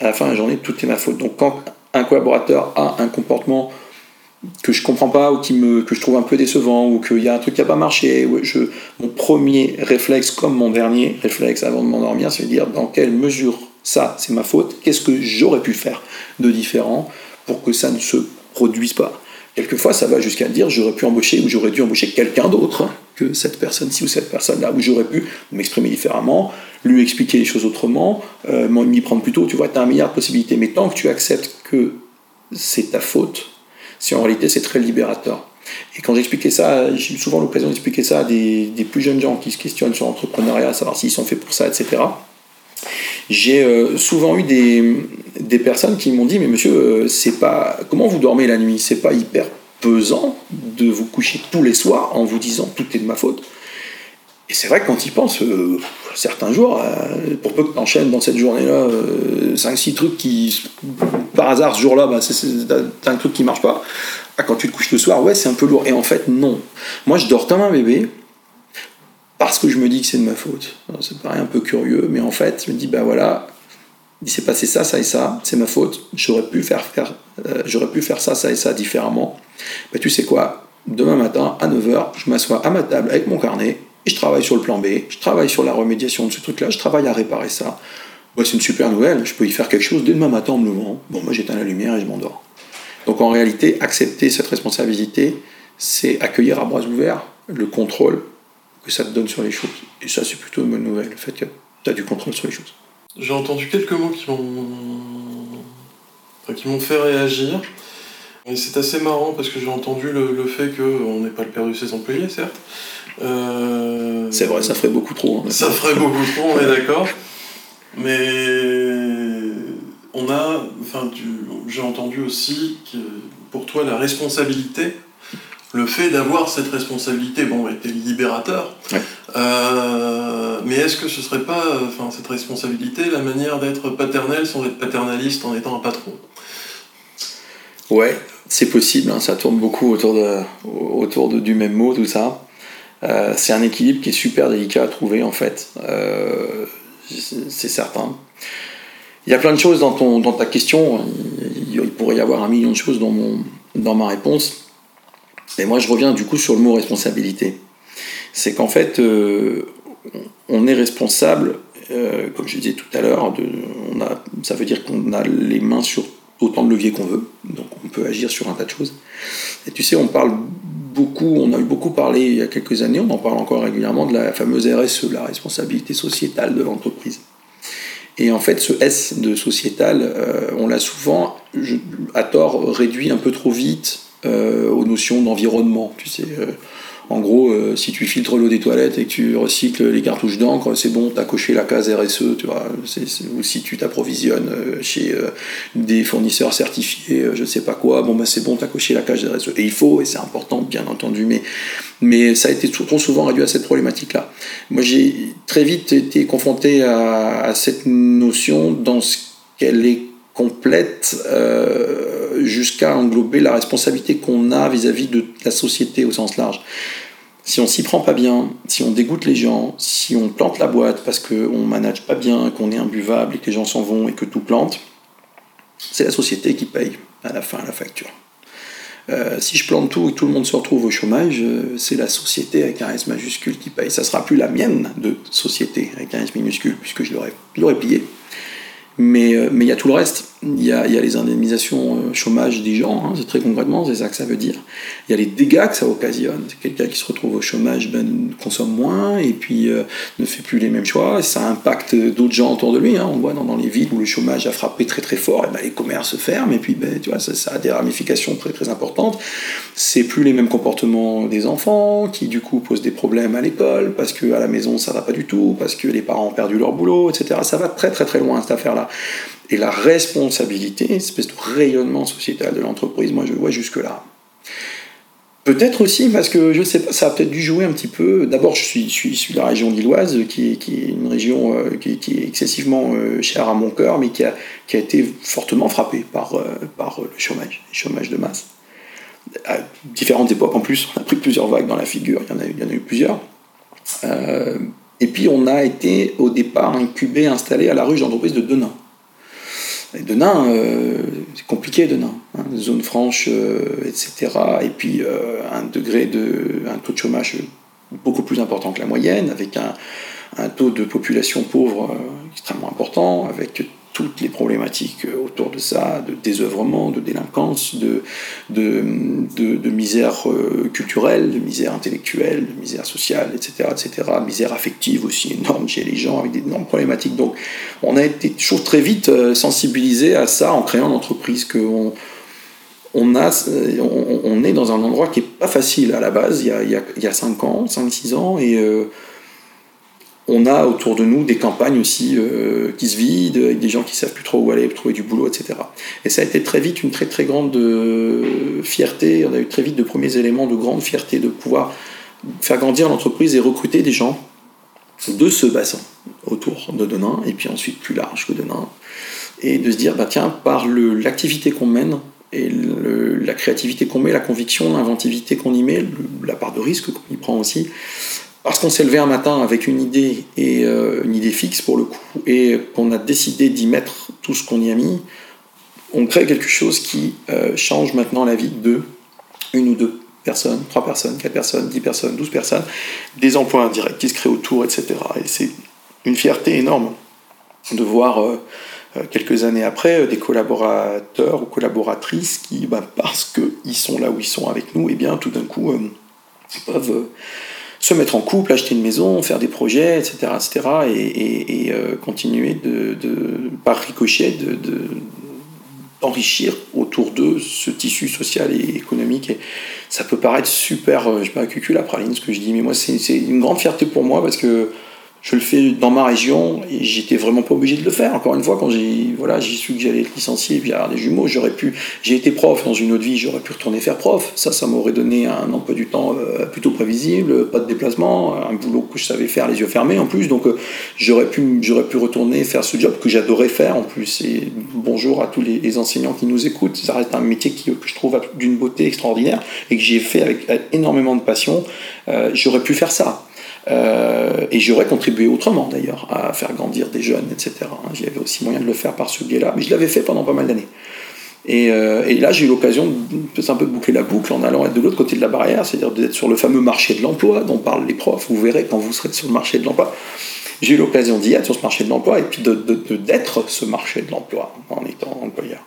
À la fin de la journée, tout est ma faute. Donc, quand un collaborateur a un comportement que je comprends pas ou qui me, que je trouve un peu décevant ou qu'il y a un truc qui n'a pas marché, je, mon premier réflexe comme mon dernier réflexe avant de m'endormir, c'est de dire dans quelle mesure ça c'est ma faute, qu'est-ce que j'aurais pu faire de différent pour que ça ne se produise pas? Quelquefois, ça va jusqu'à dire j'aurais pu embaucher ou j'aurais dû embaucher quelqu'un d'autre que cette personne-ci ou cette personne-là, ou j'aurais pu m'exprimer différemment, lui expliquer les choses autrement, euh, m'y prendre plus tôt. Tu vois, tu as un milliard de possibilités. Mais tant que tu acceptes que c'est ta faute, si en réalité c'est très libérateur. Et quand j'expliquais ça, j'ai eu souvent l'occasion d'expliquer ça à des, plus jeunes gens qui se questionnent sur l'entrepreneuriat, savoir s'ils sont faits pour ça, etc. J'ai euh, souvent eu des, personnes qui m'ont dit Mais monsieur, euh, c'est pas. Comment vous dormez la nuit? C'est pas hyper pesant de vous coucher tous les soirs en vous disant Tout est de ma faute et c'est vrai que quand il pense, euh, certains jours, euh, pour peu que tu enchaînes dans cette journée-là 5-6 euh, trucs qui, par hasard, ce jour-là, bah, t'as un truc qui marche pas, ah, quand tu te couches le soir, ouais, c'est un peu lourd. Et en fait, non. Moi, je dors comme un bébé parce que je me dis que c'est de ma faute. ça paraît un peu curieux, mais en fait, je me dis, bah voilà, il s'est passé ça, ça et ça, c'est ma faute, j'aurais pu faire, faire, j'aurais pu faire ça, ça et ça différemment. Bah, tu sais quoi, demain matin, à 9h, je m'assois à ma table avec mon carnet, et je travaille sur le plan B, je travaille sur la remédiation de ce truc-là, je travaille à réparer ça. c'est une super nouvelle, je peux y faire quelque chose dès demain matin en me levant. Bon, moi j'éteins la lumière et je m'endors. Donc en réalité, accepter cette responsabilité, c'est accueillir à bras ouverts le contrôle que ça te donne sur les choses. Et ça, c'est plutôt une bonne nouvelle, le fait que tu as du contrôle sur les choses. J'ai entendu quelques mots qui m'ont qui m'ont fait réagir. Et c'est assez marrant parce que j'ai entendu le, le fait qu'on n'est pas le père de ses employés, certes, euh, c'est vrai, ça ferait beaucoup trop. Hein, ça ferait beaucoup trop, on est d'accord. Mais on a, enfin, j'ai entendu aussi que pour toi la responsabilité, le fait d'avoir cette responsabilité, bon, était libérateur. Euh, mais est-ce que ce serait pas, enfin, cette responsabilité, la manière d'être paternel sans être paternaliste en étant un patron? Ouais, c'est possible. Hein, ça tourne beaucoup autour de, autour de, du même mot, tout ça. Euh, c'est un équilibre qui est super délicat à trouver en fait, euh, c'est certain. Il y a plein de choses dans, ton, dans ta question, il, pourrait y avoir un million de choses dans, mon, dans ma réponse. Et moi je reviens du coup sur le mot responsabilité. C'est qu'en fait, euh, on est responsable, comme je disais tout à l'heure, ça veut dire qu'on a les mains sur autant de leviers qu'on veut, donc on peut agir sur un tas de choses. Et tu sais, on parle beaucoup, on a eu beaucoup parlé il y a quelques années, on en parle encore régulièrement, de la fameuse RSE, la responsabilité sociétale de l'entreprise. Et en fait, ce S de sociétal, euh, on l'a souvent, à tort, réduit un peu trop vite euh, aux notions d'environnement. Tu sais, euh, En gros, euh, si tu filtres l'eau des toilettes et que tu recycles les cartouches d'encre, c'est bon, tu as coché la case RSE, tu vois. ou si tu t'approvisionnes euh, chez euh, des fournisseurs certifiés, je sais pas quoi, bon, bah, c'est bon, tu as coché la case RSE. Et il faut, et c'est important, bien entendu, mais, ça a été trop souvent réduit à cette problématique-là. Moi, j'ai très vite été confronté à cette notion dans ce qu'elle est complète jusqu'à englober la responsabilité qu'on a vis-à-vis -vis de la société au sens large si on s'y prend pas bien, si on dégoûte les gens, si on plante la boîte parce qu'on manage pas bien, qu'on est imbuvable et que les gens s'en vont et que tout plante, c'est la société qui paye à la fin la facture. Euh, si je plante tout et que tout le monde se retrouve au chômage, euh, c'est la société avec un S majuscule qui paye. Ça sera plus la mienne de société avec un S minuscule, puisque je l'aurais plié. Mais euh, il y a tout le reste il y, a, les indemnisations euh, chômage des gens, hein, c'est très concrètement, c'est ça que ça veut dire. Il y a les dégâts que ça occasionne. Quelqu'un qui se retrouve au chômage ben, consomme moins et puis euh, ne fait plus les mêmes choix. Ça impacte d'autres gens autour de lui. Hein. On voit dans, les villes où le chômage a frappé très très fort, ben, les commerces ferment et puis ben, tu vois, ça, ça, a des ramifications très très importantes. C'est plus les mêmes comportements des enfants qui du coup posent des problèmes à l'école parce qu'à la maison ça va pas du tout, parce que les parents ont perdu leur boulot, etc. Ça va très très très loin cette affaire-là. Et la responsabilité, une espèce de rayonnement sociétal de l'entreprise, moi je vois jusque-là. Peut-être aussi parce que je sais pas, ça a peut-être dû jouer un petit peu. D'abord, je suis, de la région lilloise, qui, qui est une région euh, qui, est excessivement euh, chère à mon cœur, mais qui a, été fortement frappée par, euh, par le chômage, le chômage de masse. À différentes époques en plus, on a pris plusieurs vagues dans la figure, il y en a, il y en a eu plusieurs. et puis on a été au départ incubé, installé à la ruche d'entreprise de Denain. Et Denain, euh, c'est compliqué Denain, hein, zone franche, euh, etc. Et puis euh, un degré de, un taux de chômage beaucoup plus important que la moyenne, avec un, un taux de population pauvre extrêmement important, avec toutes les problématiques autour de ça, de désœuvrement, de délinquance, de, de, de, misère euh, culturelle, de misère intellectuelle, de misère sociale, etc., etc., misère affective aussi énorme chez les gens, avec d'énormes problématiques. Donc on a été toujours très vite euh, sensibilisé à ça en créant l'entreprise qu'on on, a, on, est dans un endroit qui n'est pas facile à la base, il y a, il y a, 5 ans, 5-6 ans, et... Euh, on a autour de nous des campagnes aussi euh, qui se vident, avec des gens qui savent plus trop où aller, trouver du boulot, etc. Et ça a été très vite une très très grande euh, fierté, on a eu très vite de premiers éléments de grande fierté de pouvoir faire grandir l'entreprise et recruter des gens de ce bassin autour de Denain, et puis ensuite plus large que Denain, et de se dire, bah tiens, par l'activité qu'on mène, et la créativité qu'on met, la conviction, l'inventivité qu'on y met, la part de risque qu'on y prend aussi, parce qu'on s'est levé un matin avec une idée, et euh, une idée fixe pour le coup, et qu'on a décidé d'y mettre tout ce qu'on y a mis, on crée quelque chose qui euh, change maintenant la vie de une ou deux personnes, trois personnes, quatre personnes, dix personnes, douze personnes, des emplois indirects qui se créent autour, etc. Et c'est une fierté énorme de voir euh, quelques années après des collaborateurs ou collaboratrices qui, bah, parce qu'ils sont là où ils sont avec nous, et eh bien tout d'un coup peuvent se mettre en couple, acheter une maison, faire des projets, etc., etc., et, euh, continuer de, de, par ricochet, de, d'enrichir autour de ce tissu social et économique. Et ça peut paraître super, euh, je sais pas, cucul la praline, ce que je dis, mais moi, c'est une grande fierté pour moi parce que je le fais dans ma région et j'étais vraiment pas obligé de le faire. Encore une fois, quand j'ai voilà, j'ai su que j'allais être licencié avoir des jumeaux, j'aurais pu. J'ai été prof dans une autre vie, j'aurais pu retourner faire prof. Ça, ça m'aurait donné un emploi du temps euh, plutôt prévisible, pas de déplacement, un boulot que je savais faire les yeux fermés en plus. Donc euh, j'aurais pu j'aurais pu retourner faire ce job que j'adorais faire en plus. Et bonjour à tous les, enseignants qui nous écoutent. Ça reste un métier que je trouve d'une beauté extraordinaire et que j'ai fait avec, énormément de passion. Euh, j'aurais pu faire ça. Euh, et j'aurais contribué autrement d'ailleurs à faire grandir des jeunes, etc. J'avais aussi moyen de le faire par ce biais-là, mais je l'avais fait pendant pas mal d'années. Et, euh, là, j'ai eu l'occasion de un peu de boucler la boucle en allant être de l'autre côté de la barrière, c'est-à-dire d'être sur le fameux marché de l'emploi dont parlent les profs. Vous verrez quand vous serez sur le marché de l'emploi. J'ai eu l'occasion d'y être sur ce marché de l'emploi et puis d'être ce marché de l'emploi en étant employeur.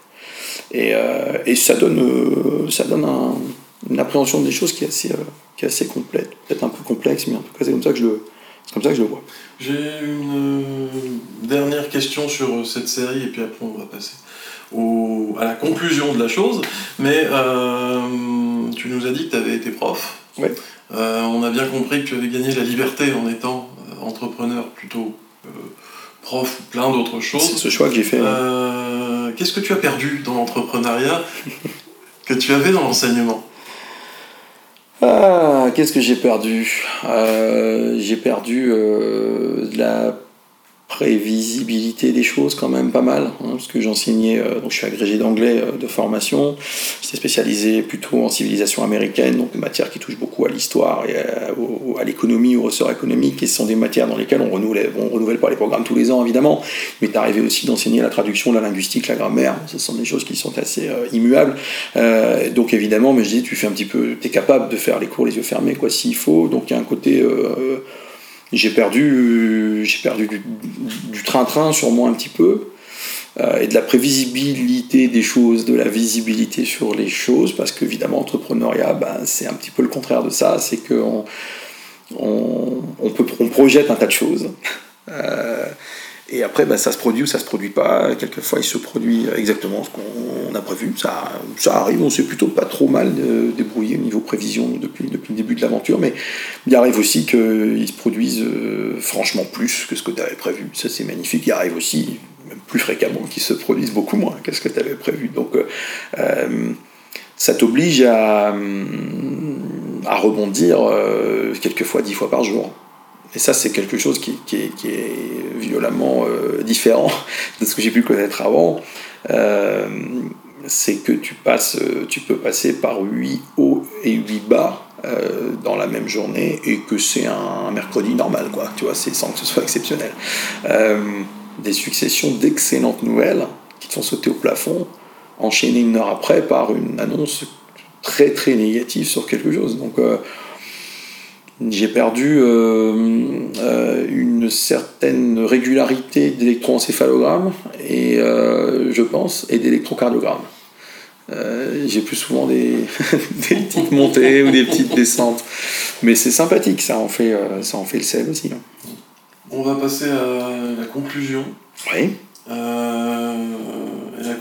Et, euh, et ça donne, ça donne un, une appréhension des choses qui est assez, euh, qui est assez complète, peut-être un peu complexe, mais en tout cas c'est comme ça que je le, comme ça que je le vois. J'ai une euh, dernière question sur euh, cette série et puis après on va passer au, à la conclusion de la chose. Mais tu nous as dit que tu avais été prof. Oui. on a bien compris que tu avais gagné la liberté en étant entrepreneur plutôt prof ou plein d'autres choses. C'est ce choix que j'ai fait. Qu'est-ce que tu as perdu dans l'entrepreneuriat que tu avais dans l'enseignement? Ah, qu'est-ce que j'ai perdu? J'ai perdu la prévisibilité des choses quand même pas mal, hein, parce que j'enseignais, euh, donc je suis agrégé d'anglais euh, de formation, j'étais spécialisé plutôt en civilisation américaine, donc des matières qui touchent beaucoup à l'histoire et à, l'économie, aux ressorts économiques, et ce sont des matières dans lesquelles on renouvelle, on renouvelle pas les programmes tous les ans évidemment, mais tu arrivé aussi d'enseigner la traduction, la linguistique, la grammaire, ce sont des choses qui sont assez euh, immuables, donc évidemment, mais je dis, tu fais un petit peu, tu es capable de faire les cours les yeux fermés, quoi, s'il faut, donc il y a un côté j'ai perdu, j'ai perdu du train-train sur moi un petit peu, euh, et de la prévisibilité des choses, de la visibilité sur les choses, parce qu'évidemment, entrepreneuriat, ben, c'est un petit peu le contraire de ça, c'est qu'on on, on, on projette un tas de choses. Euh, et après, ben, ça se produit ou ça se produit pas. Quelquefois, il se produit exactement ce qu'on a prévu. Ça, arrive, on s'est plutôt pas trop mal débrouillé au niveau prévision depuis, le début de l'aventure, mais il arrive aussi qu'il se produise euh, franchement plus que ce que tu avais prévu. Ça, c'est magnifique. Il arrive aussi, même plus fréquemment, qu'il se produise beaucoup moins que ce que tu avais prévu. Donc, euh, euh, ça t'oblige à, à rebondir quelquefois dix fois par jour. Et ça, c'est quelque chose qui, est, violemment euh, différent de ce que j'ai pu connaître avant. Euh, c'est que tu, passes, euh, tu peux passer par 8 hauts et 8 bas dans la même journée et que c'est un, mercredi normal, quoi. Tu vois, c'est sans que ce soit exceptionnel. des successions d'excellentes nouvelles qui te font sauter au plafond, enchaînées une heure après par une annonce très très négative sur quelque chose. Donc j'ai perdu euh, euh, une certaine régularité d'électroencéphalogramme et euh, je pense et d'électrocardiogramme. j'ai plus souvent des, des, petites montées ou des petites descentes, mais c'est sympathique, ça en fait, ça en fait le sel aussi. Hein. On va passer à la conclusion. Oui. la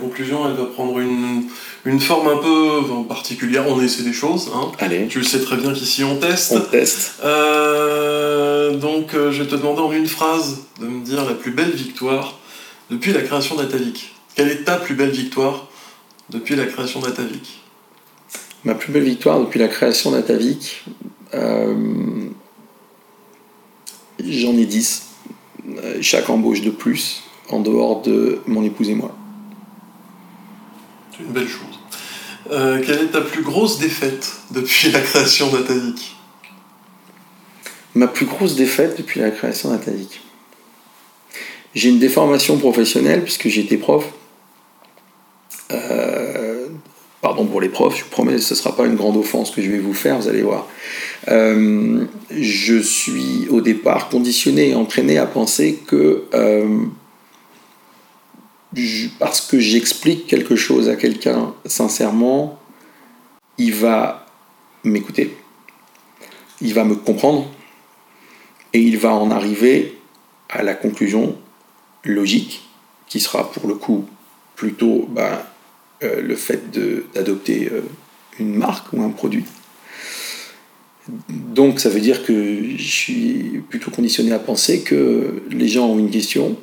conclusion, elle va prendre une une forme un peu particulière. On essaie des choses. Hein. Allez. Tu le sais très bien qu'ici on teste. On teste. Euh, donc euh, je vais te demander en une phrase de me dire la plus belle victoire depuis la création d'Atavik. Quelle est ta plus belle victoire depuis la création d'Atavik? Ma plus belle victoire depuis la création d'Atavik, euh, j'en ai 10. Chaque embauche de plus, en dehors de mon épouse et moi. C'est une belle chose. Euh, quelle est ta plus grosse défaite depuis la création d'Atavik Ma plus grosse défaite depuis la création d'Atavik J'ai une déformation professionnelle puisque j'étais prof. Euh, pardon pour les profs, je vous promets, ce ne sera pas une grande offense que je vais vous faire, vous allez voir. Euh, je suis au départ conditionné et entraîné à penser que parce que j'explique quelque chose à quelqu'un sincèrement, il va m'écouter, il va me comprendre et il va en arriver à la conclusion logique qui sera pour le coup plutôt ben, euh, le fait d'adopter euh, une marque ou un produit. Donc ça veut dire que je suis plutôt conditionné à penser que les gens ont une question,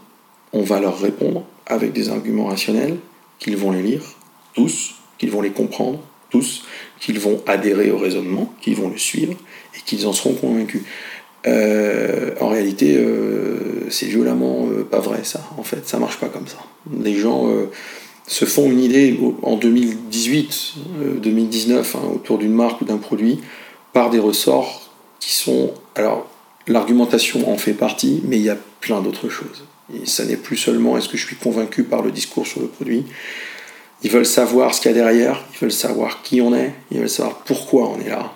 on va leur répondre avec des arguments rationnels, qu'ils vont les lire, tous, qu'ils vont les comprendre, tous, qu'ils vont adhérer au raisonnement, qu'ils vont le suivre et qu'ils en seront convaincus. Euh, en réalité, euh, c'est violemment euh, pas vrai ça. En fait, ça marche pas comme ça. Les gens se font une idée en 2018, 2019 hein, autour d'une marque ou d'un produit par des ressorts qui sont alors l'argumentation en fait partie, mais il y a plein d'autres choses. Et ça n'est plus seulement est-ce que je suis convaincu par le discours sur le produit. Ils veulent savoir ce qu'il y a derrière, ils veulent savoir qui on est, ils veulent savoir pourquoi on est là,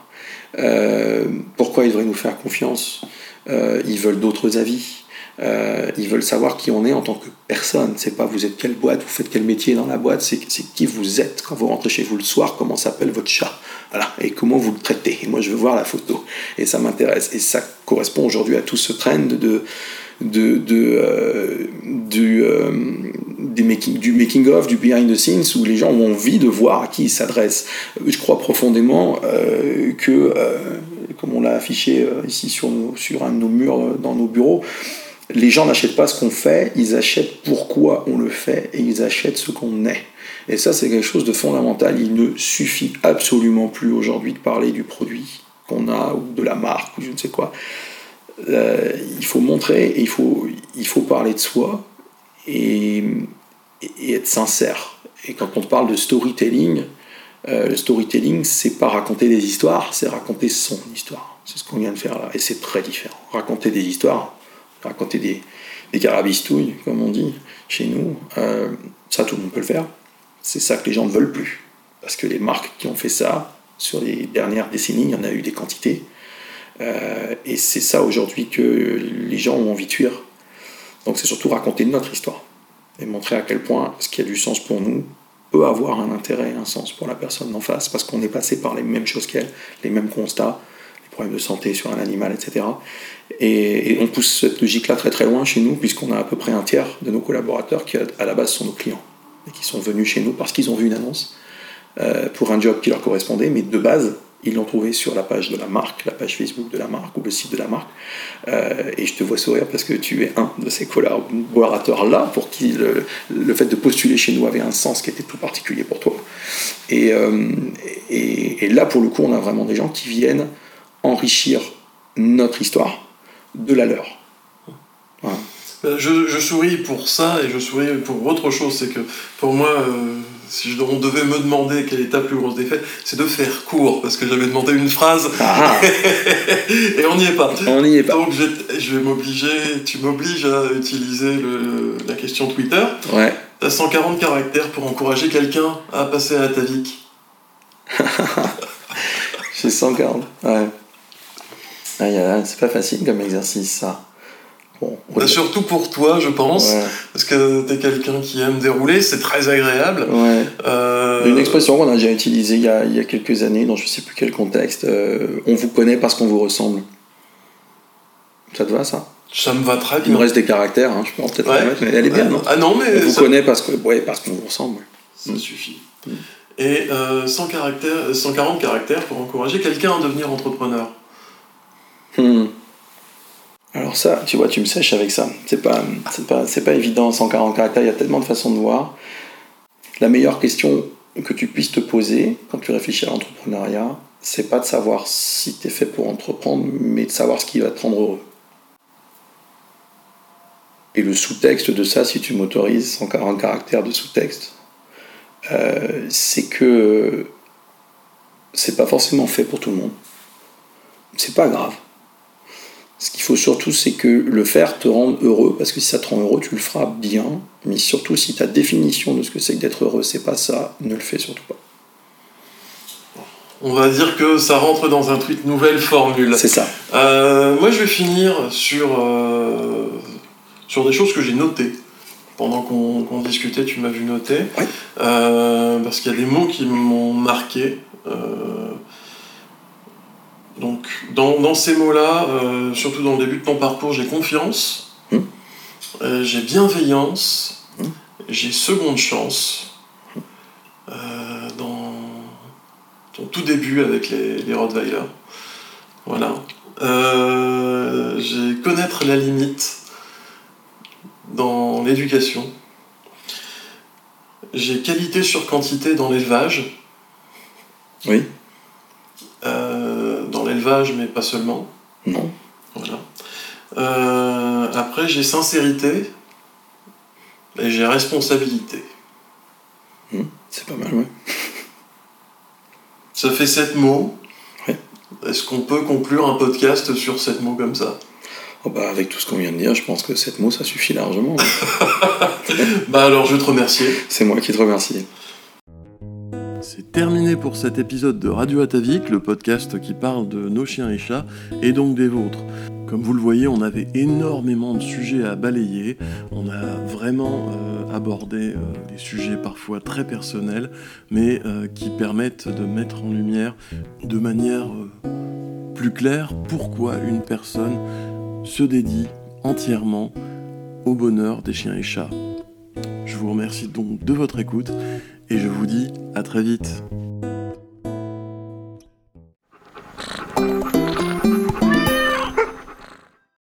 euh, pourquoi ils devraient nous faire confiance, euh, ils veulent d'autres avis, euh, ils veulent savoir qui on est en tant que personne. C'est pas vous êtes quelle boîte, vous faites quel métier dans la boîte, c'est qui vous êtes quand vous rentrez chez vous le soir, comment s'appelle votre chat, voilà, et comment vous le traitez. Et moi je veux voir la photo, et ça m'intéresse. Et ça correspond aujourd'hui à tout ce trend de de, de euh, du, euh, des making, du making of, du behind the scenes, où les gens ont envie de voir à qui ils s'adressent. Je crois profondément euh, que comme on l'a affiché ici sur, sur un de nos murs dans nos bureaux. Les gens n'achètent pas ce qu'on fait, ils achètent pourquoi on le fait et ils achètent ce qu'on est. Et ça, c'est quelque chose de fondamental. Il ne suffit absolument plus aujourd'hui de parler du produit qu'on a ou de la marque ou je ne sais quoi. Euh, il faut montrer et il faut, il faut parler de soi et, être sincère. Et quand on parle de storytelling, euh, le storytelling, c'est pas raconter des histoires, c'est raconter son histoire. C'est ce qu'on vient de faire là, et c'est très différent. Raconter des histoires, raconter des, des carabistouilles, comme on dit chez nous, euh, ça tout le monde peut le faire. C'est ça que les gens ne veulent plus. Parce que les marques qui ont fait ça, sur les dernières décennies, il y en a eu des quantités. Euh, et c'est ça aujourd'hui que les gens ont envie de fuir. Donc c'est surtout raconter notre histoire et montrer à quel point ce qui a du sens pour nous peut avoir un intérêt, un sens pour la personne d'en face, parce qu'on est passé par les mêmes choses qu'elle, les mêmes constats, les problèmes de santé sur un animal, etc. Et, on pousse cette logique-là très très loin chez nous, puisqu'on a à peu près un tiers de nos collaborateurs qui à la base sont nos clients, et qui sont venus chez nous parce qu'ils ont vu une annonce euh, pour un job qui leur correspondait, mais de base, ils l'ont trouvé sur la page de la marque, la page Facebook de la marque ou le site de la marque. Euh, et je te vois sourire parce que tu es un de ces collaborateurs-là pour qui le, fait de postuler chez nous avait un sens qui était tout particulier pour toi. Euh, et, là, pour le coup, on a vraiment des gens qui viennent enrichir notre histoire de la leur. Euh, je, souris pour ça et je souris pour autre chose. C'est que pour moi, si on devait me demander quelle est ta plus grosse défaite, c'est de faire court, parce que j'avais demandé une phrase ah. et on n'y est pas. On n'y est pas. Donc je, vais m'obliger, tu m'obliges à utiliser le, la question Twitter. Ouais. T'as 140 caractères pour encourager quelqu'un à passer à la Tavik. J'ai 140, ouais. Ah, c'est pas facile comme exercice ça. Bah, surtout pour toi, je pense, parce que tu es quelqu'un qui aime dérouler, c'est très agréable. Euh, Une expression qu'on a déjà utilisée il y a, il y a, quelques années, dans je sais plus quel contexte, euh, on vous connaît parce qu'on vous ressemble. Ça te va ça? Ça me va très bien. Il me reste des caractères, hein, je peux peut-être la mettre, mais elle est bien, non? Ah non, mais. On vous connaît parce qu'on ouais, parce qu'on vous ressemble. Ça suffit. Mm. Et 100 euh, caractères, 140 caractères pour encourager quelqu'un à devenir entrepreneur. Hmm. Alors ça, tu vois, tu me sèches avec ça. C'est pas, pas évident, 140 caractères, il y a tellement de façons de voir. La meilleure question que tu puisses te poser quand tu réfléchis à l'entrepreneuriat, c'est pas de savoir si tu es fait pour entreprendre, mais de savoir ce qui va te rendre heureux. Et le sous-texte de ça, si tu m'autorises, 140 caractères de sous-texte, euh, c'est que c'est pas forcément fait pour tout le monde. C'est pas grave. Ce qu'il faut surtout, c'est que le faire te rende heureux, parce que si ça te rend heureux, tu le feras bien. Mais surtout, si ta définition de ce que c'est que d'être heureux, c'est pas ça, ne le fais surtout pas. On va dire que ça rentre dans un tweet nouvelle formule. C'est ça. Euh, moi, je vais finir sur, euh, sur des choses que j'ai notées. Pendant qu'on discutait, tu m'as vu noter. Euh, parce qu'il y a des mots qui m'ont marqué. Donc, dans, ces mots-là, euh, surtout dans le début de ton parcours, j'ai confiance, hmm. euh, j'ai bienveillance, hmm. j'ai seconde chance. Euh, dans ton tout début avec les, les Rottweiler. Voilà. j'ai connaître la limite dans l'éducation. J'ai qualité sur quantité dans l'élevage. Oui l'élevage, mais pas seulement. Non. Voilà. Euh, après, j'ai sincérité et j'ai responsabilité. Hmm, c'est pas mal, ouais. Ça fait sept mots. Est-ce qu'on peut conclure un podcast sur sept mots comme ça? Oh bah Avec tout ce qu'on vient de dire, je pense que sept mots, ça suffit largement. bah alors, je vais te remercier. C'est moi qui te remercie. Terminé pour cet épisode de Radio Atavik, le podcast qui parle de nos chiens et chats, et donc des vôtres. Comme vous le voyez, on avait énormément de sujets à balayer, on a vraiment euh, abordé euh, des sujets parfois très personnels, mais euh, qui permettent de mettre en lumière de manière plus claire pourquoi une personne se dédie entièrement au bonheur des chiens et chats. Je vous remercie donc de votre écoute et je vous dis à très vite.